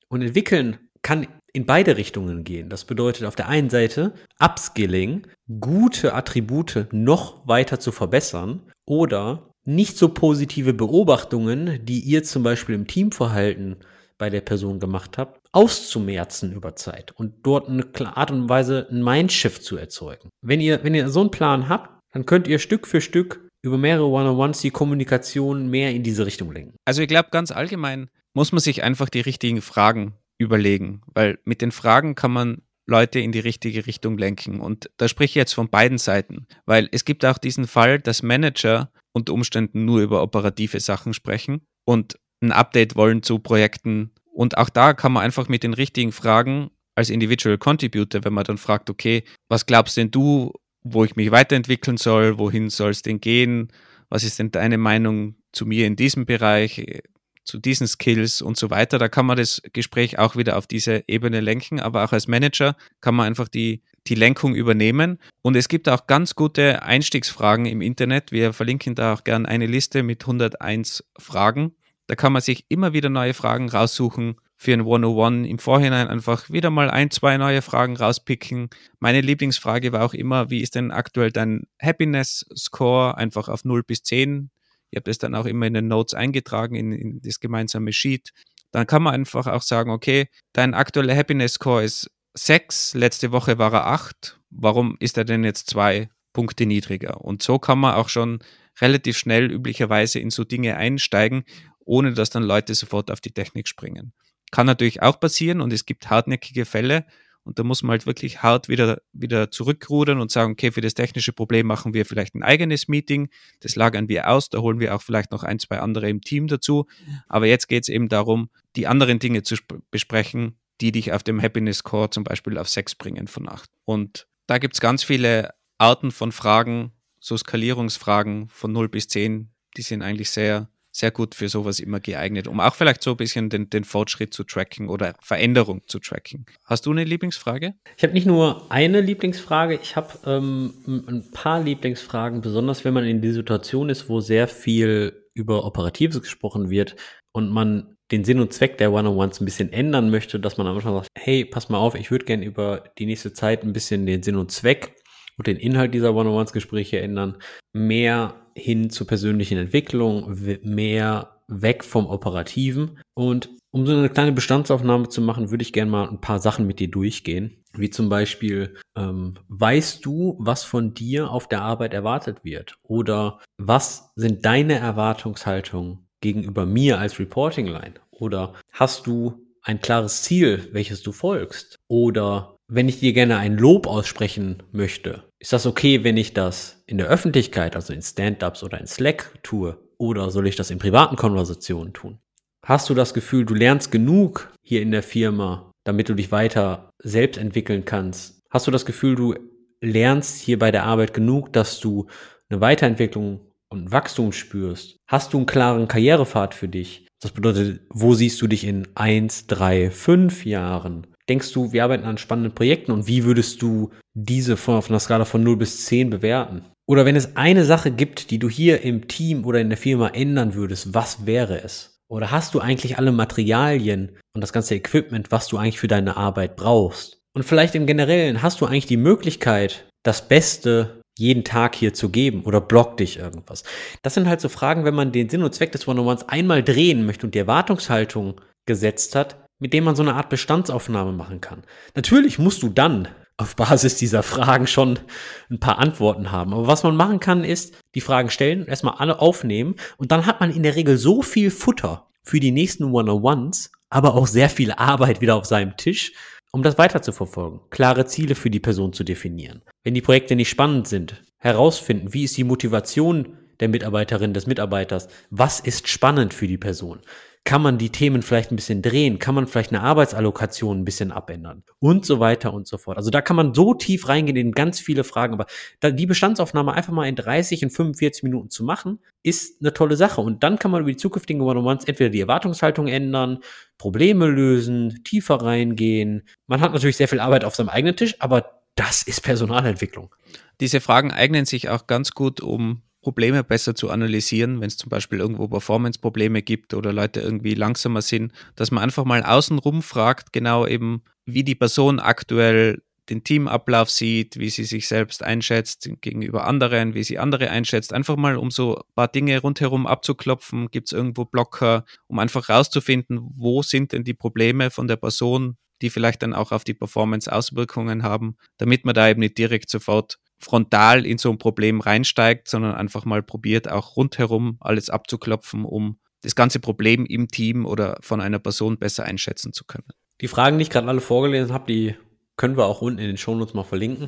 Und entwickeln kann in beide Richtungen gehen. Das bedeutet auf der einen Seite Upskilling, gute Attribute noch weiter zu verbessern oder nicht so positive Beobachtungen, die ihr zum Beispiel im Teamverhalten bei der Person gemacht habt, auszumerzen über Zeit und dort eine Art und Weise ein Mindshift zu erzeugen. Wenn ihr, wenn ihr so einen Plan habt, dann könnt ihr Stück für Stück über mehrere One-on-Ones die Kommunikation mehr in diese Richtung lenken. Also ich glaube, ganz allgemein muss man sich einfach die richtigen Fragen überlegen, weil mit den Fragen kann man Leute in die richtige Richtung lenken. Und da spreche ich jetzt von beiden Seiten, weil es gibt auch diesen Fall, dass Manager unter Umständen nur über operative Sachen sprechen und ein Update wollen zu Projekten. Und auch da kann man einfach mit den richtigen Fragen als Individual Contributor, wenn man dann fragt, okay, was glaubst denn du, wo ich mich weiterentwickeln soll, wohin soll es denn gehen, was ist denn deine Meinung zu mir in diesem Bereich, zu diesen Skills und so weiter. Da kann man das Gespräch auch wieder auf diese Ebene lenken, aber auch als Manager kann man einfach die, die Lenkung übernehmen. Und es gibt auch ganz gute Einstiegsfragen im Internet. Wir verlinken da auch gern eine Liste mit 101 Fragen. Da kann man sich immer wieder neue Fragen raussuchen für ein 101 im Vorhinein einfach wieder mal ein, zwei neue Fragen rauspicken. Meine Lieblingsfrage war auch immer, wie ist denn aktuell dein Happiness Score? Einfach auf 0 bis 10. Ich habe das dann auch immer in den Notes eingetragen in, in das gemeinsame Sheet. Dann kann man einfach auch sagen, okay, dein aktueller Happiness Score ist 6, letzte Woche war er 8. Warum ist er denn jetzt zwei Punkte niedriger? Und so kann man auch schon relativ schnell üblicherweise in so Dinge einsteigen, ohne dass dann Leute sofort auf die Technik springen. Kann natürlich auch passieren und es gibt hartnäckige Fälle und da muss man halt wirklich hart wieder, wieder zurückrudern und sagen, okay, für das technische Problem machen wir vielleicht ein eigenes Meeting, das lagern wir aus, da holen wir auch vielleicht noch ein, zwei andere im Team dazu. Aber jetzt geht es eben darum, die anderen Dinge zu besprechen, die dich auf dem Happiness Score zum Beispiel auf 6 bringen von 8. Und da gibt es ganz viele Arten von Fragen, so Skalierungsfragen von 0 bis 10, die sind eigentlich sehr, sehr gut für sowas immer geeignet, um auch vielleicht so ein bisschen den, den Fortschritt zu tracken oder Veränderung zu tracken. Hast du eine Lieblingsfrage? Ich habe nicht nur eine Lieblingsfrage, ich habe ähm, ein paar Lieblingsfragen, besonders wenn man in die Situation ist, wo sehr viel über Operatives gesprochen wird und man den Sinn und Zweck der One-on-Ones ein bisschen ändern möchte, dass man am Anfang sagt, hey, pass mal auf, ich würde gerne über die nächste Zeit ein bisschen den Sinn und Zweck und den Inhalt dieser One-on-Ones-Gespräche ändern, mehr hin zur persönlichen Entwicklung, mehr weg vom Operativen. Und um so eine kleine Bestandsaufnahme zu machen, würde ich gerne mal ein paar Sachen mit dir durchgehen. Wie zum Beispiel, ähm, weißt du, was von dir auf der Arbeit erwartet wird? Oder was sind deine Erwartungshaltungen gegenüber mir als Reporting Line? Oder hast du ein klares Ziel, welches du folgst? Oder wenn ich dir gerne ein Lob aussprechen möchte, ist das okay, wenn ich das in der Öffentlichkeit, also in Stand-ups oder in Slack tue? Oder soll ich das in privaten Konversationen tun? Hast du das Gefühl, du lernst genug hier in der Firma, damit du dich weiter selbst entwickeln kannst? Hast du das Gefühl, du lernst hier bei der Arbeit genug, dass du eine Weiterentwicklung und Wachstum spürst? Hast du einen klaren Karrierepfad für dich? Das bedeutet, wo siehst du dich in eins, drei, fünf Jahren? Denkst du, wir arbeiten an spannenden Projekten und wie würdest du diese von, auf einer Skala von 0 bis 10 bewerten? Oder wenn es eine Sache gibt, die du hier im Team oder in der Firma ändern würdest, was wäre es? Oder hast du eigentlich alle Materialien und das ganze Equipment, was du eigentlich für deine Arbeit brauchst? Und vielleicht im Generellen, hast du eigentlich die Möglichkeit, das Beste jeden Tag hier zu geben oder blockt dich irgendwas? Das sind halt so Fragen, wenn man den Sinn und Zweck des One-on-Ones einmal drehen möchte und die Erwartungshaltung gesetzt hat, mit dem man so eine Art Bestandsaufnahme machen kann. Natürlich musst du dann auf Basis dieser Fragen schon ein paar Antworten haben. Aber was man machen kann, ist die Fragen stellen, erstmal alle aufnehmen und dann hat man in der Regel so viel Futter für die nächsten One-on-Ones, aber auch sehr viel Arbeit wieder auf seinem Tisch, um das weiter zu verfolgen, klare Ziele für die Person zu definieren. Wenn die Projekte nicht spannend sind, herausfinden, wie ist die Motivation der Mitarbeiterin, des Mitarbeiters, was ist spannend für die Person kann man die Themen vielleicht ein bisschen drehen, kann man vielleicht eine Arbeitsallokation ein bisschen abändern und so weiter und so fort. Also da kann man so tief reingehen in ganz viele Fragen, aber die Bestandsaufnahme einfach mal in 30 und 45 Minuten zu machen, ist eine tolle Sache und dann kann man über die zukünftigen One-on-Ones entweder die Erwartungshaltung ändern, Probleme lösen, tiefer reingehen. Man hat natürlich sehr viel Arbeit auf seinem eigenen Tisch, aber das ist Personalentwicklung. Diese Fragen eignen sich auch ganz gut, um Probleme besser zu analysieren, wenn es zum Beispiel irgendwo Performance-Probleme gibt oder Leute irgendwie langsamer sind, dass man einfach mal außenrum fragt, genau eben, wie die Person aktuell den Teamablauf sieht, wie sie sich selbst einschätzt gegenüber anderen, wie sie andere einschätzt. Einfach mal, um so ein paar Dinge rundherum abzuklopfen, gibt es irgendwo Blocker, um einfach rauszufinden, wo sind denn die Probleme von der Person, die vielleicht dann auch auf die Performance Auswirkungen haben, damit man da eben nicht direkt sofort frontal in so ein Problem reinsteigt, sondern einfach mal probiert, auch rundherum alles abzuklopfen, um das ganze Problem im Team oder von einer Person besser einschätzen zu können. Die Fragen, die ich gerade alle vorgelesen habe, die können wir auch unten in den Shownotes mal verlinken.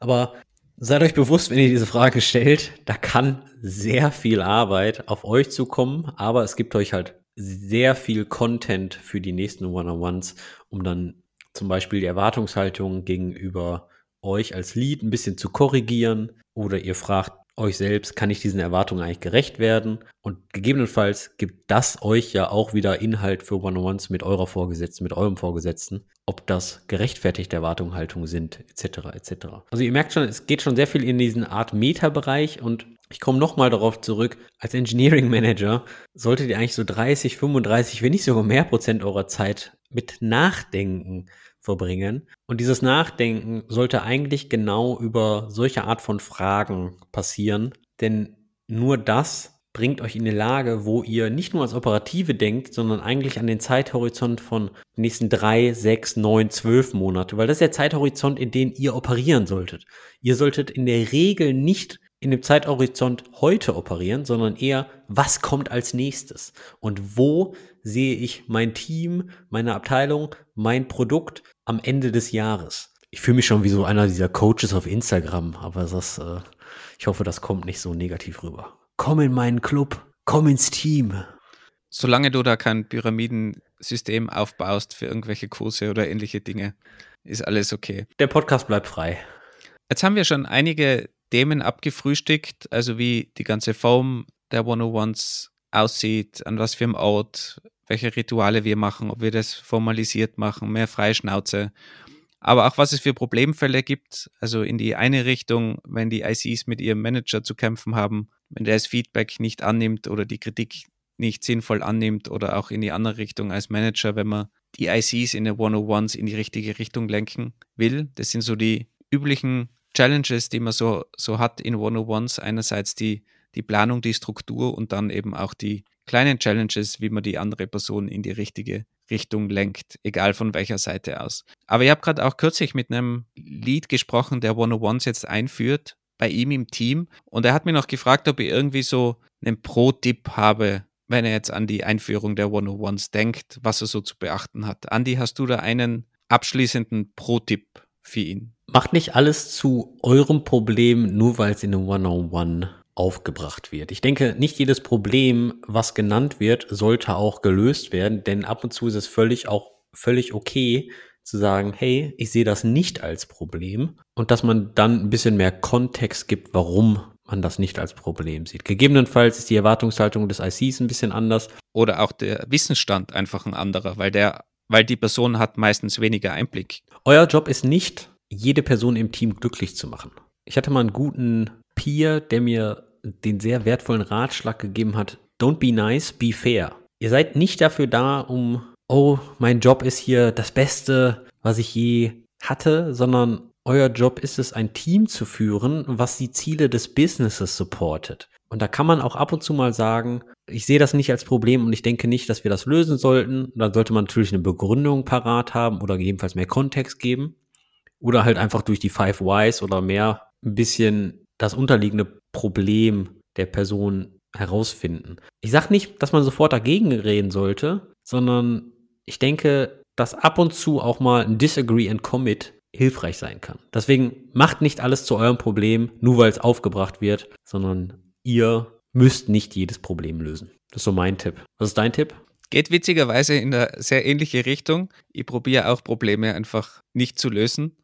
Aber seid euch bewusst, wenn ihr diese Frage stellt, da kann sehr viel Arbeit auf euch zukommen, aber es gibt euch halt sehr viel Content für die nächsten One-on-Ones, um dann zum Beispiel die Erwartungshaltung gegenüber euch als Lead ein bisschen zu korrigieren oder ihr fragt euch selbst, kann ich diesen Erwartungen eigentlich gerecht werden? Und gegebenenfalls gibt das euch ja auch wieder Inhalt für One-on-Ones mit eurer Vorgesetzten, mit eurem Vorgesetzten, ob das gerechtfertigte Erwartungshaltungen sind, etc. etc. Also ihr merkt schon, es geht schon sehr viel in diesen Art Meta-Bereich und ich komme nochmal darauf zurück, als Engineering Manager solltet ihr eigentlich so 30, 35, wenn nicht sogar mehr Prozent eurer Zeit mit Nachdenken verbringen. Und dieses Nachdenken sollte eigentlich genau über solche Art von Fragen passieren, denn nur das bringt euch in die Lage, wo ihr nicht nur als Operative denkt, sondern eigentlich an den Zeithorizont von den nächsten drei, sechs, neun, zwölf Monate, weil das ist der Zeithorizont, in dem ihr operieren solltet. Ihr solltet in der Regel nicht in dem Zeithorizont heute operieren, sondern eher, was kommt als nächstes und wo sehe ich mein Team, meine Abteilung, mein Produkt am Ende des Jahres. Ich fühle mich schon wie so einer dieser Coaches auf Instagram, aber das, äh, ich hoffe, das kommt nicht so negativ rüber. Komm in meinen Club, komm ins Team. Solange du da kein Pyramidensystem aufbaust für irgendwelche Kurse oder ähnliche Dinge, ist alles okay. Der Podcast bleibt frei. Jetzt haben wir schon einige Themen abgefrühstückt, also wie die ganze Form der 101s aussieht, an was für einem Ort, welche Rituale wir machen, ob wir das formalisiert machen, mehr Freischnauze. Aber auch was es für Problemfälle gibt, also in die eine Richtung, wenn die ICs mit ihrem Manager zu kämpfen haben, wenn der das Feedback nicht annimmt oder die Kritik nicht sinnvoll annimmt oder auch in die andere Richtung als Manager, wenn man die ICs in der 101s in die richtige Richtung lenken will. Das sind so die üblichen Challenges, die man so, so hat in 101s. Einerseits die, die Planung, die Struktur und dann eben auch die kleinen Challenges, wie man die andere Person in die richtige Richtung lenkt, egal von welcher Seite aus. Aber ich habe gerade auch kürzlich mit einem Lead gesprochen, der 101s jetzt einführt, bei ihm im Team. Und er hat mir noch gefragt, ob ich irgendwie so einen Pro-Tipp habe, wenn er jetzt an die Einführung der 101s denkt, was er so zu beachten hat. Andi, hast du da einen abschließenden Pro-Tipp für ihn? Macht nicht alles zu eurem Problem, nur weil es in einem One-on-One aufgebracht wird. Ich denke, nicht jedes Problem, was genannt wird, sollte auch gelöst werden, denn ab und zu ist es völlig auch völlig okay zu sagen, hey, ich sehe das nicht als Problem und dass man dann ein bisschen mehr Kontext gibt, warum man das nicht als Problem sieht. Gegebenenfalls ist die Erwartungshaltung des ICs ein bisschen anders. Oder auch der Wissensstand einfach ein anderer, weil der, weil die Person hat meistens weniger Einblick. Euer Job ist nicht, jede Person im Team glücklich zu machen. Ich hatte mal einen guten Peer, der mir den sehr wertvollen Ratschlag gegeben hat, don't be nice, be fair. Ihr seid nicht dafür da, um, oh, mein Job ist hier das Beste, was ich je hatte, sondern euer Job ist es, ein Team zu führen, was die Ziele des Businesses supportet. Und da kann man auch ab und zu mal sagen, ich sehe das nicht als Problem und ich denke nicht, dass wir das lösen sollten. Dann sollte man natürlich eine Begründung parat haben oder gegebenenfalls mehr Kontext geben. Oder halt einfach durch die Five Whys oder mehr ein bisschen das unterliegende Problem der Person herausfinden. Ich sage nicht, dass man sofort dagegen reden sollte, sondern ich denke, dass ab und zu auch mal ein Disagree and Commit hilfreich sein kann. Deswegen macht nicht alles zu eurem Problem, nur weil es aufgebracht wird, sondern ihr müsst nicht jedes Problem lösen. Das ist so mein Tipp. Was ist dein Tipp? Geht witzigerweise in eine sehr ähnliche Richtung. Ich probiere auch Probleme einfach nicht zu lösen.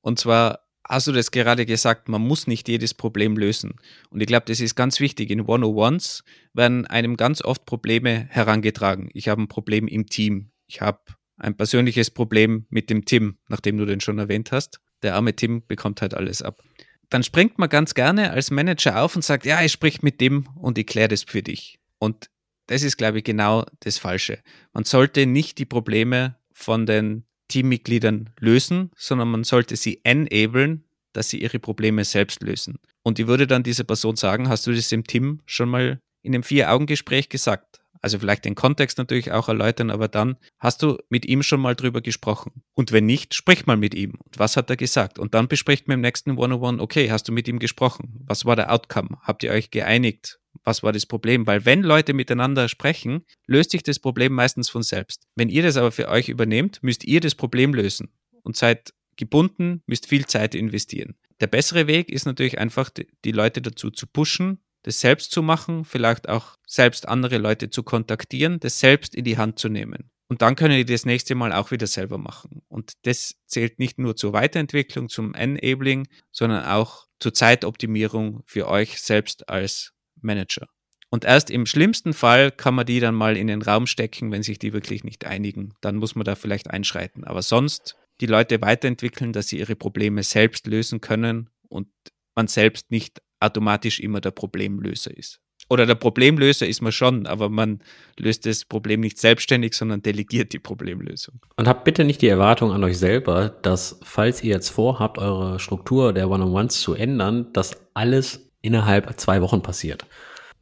Und zwar hast du das gerade gesagt, man muss nicht jedes Problem lösen. Und ich glaube, das ist ganz wichtig. In 101s werden einem ganz oft Probleme herangetragen. Ich habe ein Problem im Team. Ich habe ein persönliches Problem mit dem Tim, nachdem du den schon erwähnt hast. Der arme Tim bekommt halt alles ab. Dann springt man ganz gerne als Manager auf und sagt, ja, ich sprich mit dem und ich kläre das für dich. Und das ist, glaube ich, genau das Falsche. Man sollte nicht die Probleme von den Teammitgliedern lösen, sondern man sollte sie enablen, dass sie ihre Probleme selbst lösen. Und ich würde dann dieser Person sagen, hast du das dem Tim schon mal in einem Vier-Augen-Gespräch gesagt? Also vielleicht den Kontext natürlich auch erläutern, aber dann hast du mit ihm schon mal drüber gesprochen. Und wenn nicht, sprich mal mit ihm. Und was hat er gesagt? Und dann bespricht man im nächsten One-on-One, okay, hast du mit ihm gesprochen? Was war der Outcome? Habt ihr euch geeinigt? Was war das Problem? Weil wenn Leute miteinander sprechen, löst sich das Problem meistens von selbst. Wenn ihr das aber für euch übernehmt, müsst ihr das Problem lösen und seid gebunden, müsst viel Zeit investieren. Der bessere Weg ist natürlich einfach, die Leute dazu zu pushen, das selbst zu machen, vielleicht auch selbst andere Leute zu kontaktieren, das selbst in die Hand zu nehmen. Und dann können die das nächste Mal auch wieder selber machen. Und das zählt nicht nur zur Weiterentwicklung, zum Enabling, sondern auch zur Zeitoptimierung für euch selbst als Manager. Und erst im schlimmsten Fall kann man die dann mal in den Raum stecken, wenn sich die wirklich nicht einigen. Dann muss man da vielleicht einschreiten. Aber sonst die Leute weiterentwickeln, dass sie ihre Probleme selbst lösen können und man selbst nicht automatisch immer der Problemlöser ist. Oder der Problemlöser ist man schon, aber man löst das Problem nicht selbstständig, sondern delegiert die Problemlösung. Und habt bitte nicht die Erwartung an euch selber, dass falls ihr jetzt vorhabt, eure Struktur der One-on-Ones zu ändern, dass alles innerhalb zwei Wochen passiert.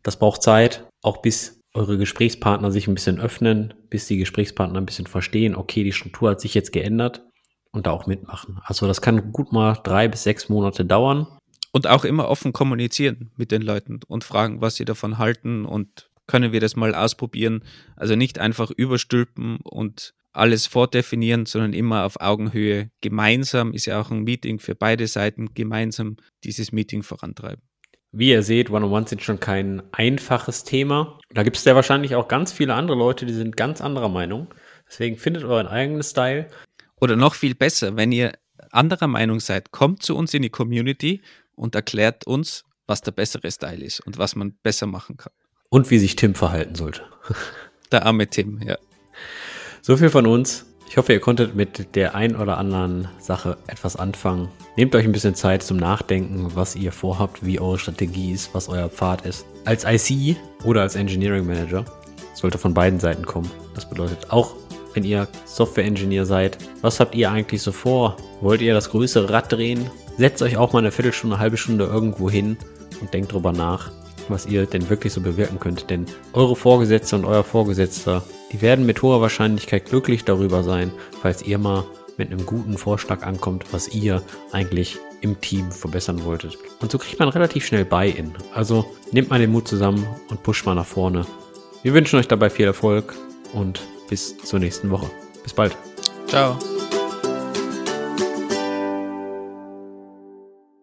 Das braucht Zeit, auch bis eure Gesprächspartner sich ein bisschen öffnen, bis die Gesprächspartner ein bisschen verstehen, okay, die Struktur hat sich jetzt geändert und da auch mitmachen. Also das kann gut mal drei bis sechs Monate dauern. Und auch immer offen kommunizieren mit den Leuten und fragen, was sie davon halten und können wir das mal ausprobieren. Also nicht einfach überstülpen und alles vordefinieren, sondern immer auf Augenhöhe gemeinsam, ist ja auch ein Meeting für beide Seiten, gemeinsam dieses Meeting vorantreiben. Wie ihr seht, One-on-One sind schon kein einfaches Thema. Da gibt es ja wahrscheinlich auch ganz viele andere Leute, die sind ganz anderer Meinung. Deswegen findet euren eigenen Style. Oder noch viel besser, wenn ihr anderer Meinung seid, kommt zu uns in die Community und erklärt uns, was der bessere Style ist und was man besser machen kann. Und wie sich Tim verhalten sollte. Der arme Tim, ja. So viel von uns. Ich hoffe, ihr konntet mit der ein oder anderen Sache etwas anfangen. Nehmt euch ein bisschen Zeit zum Nachdenken, was ihr vorhabt, wie eure Strategie ist, was euer Pfad ist. Als IC oder als Engineering Manager sollte von beiden Seiten kommen. Das bedeutet auch, wenn ihr Software-Engineer seid, was habt ihr eigentlich so vor? Wollt ihr das größere Rad drehen? Setzt euch auch mal eine Viertelstunde, eine halbe Stunde irgendwo hin und denkt drüber nach, was ihr denn wirklich so bewirken könnt. Denn eure Vorgesetzte und euer Vorgesetzter, die werden mit hoher Wahrscheinlichkeit glücklich darüber sein, falls ihr mal mit einem guten Vorschlag ankommt, was ihr eigentlich im Team verbessern wolltet. Und so kriegt man relativ schnell Buy-in. Also nehmt mal den Mut zusammen und pusht mal nach vorne. Wir wünschen euch dabei viel Erfolg und bis zur nächsten Woche. Bis bald. Ciao.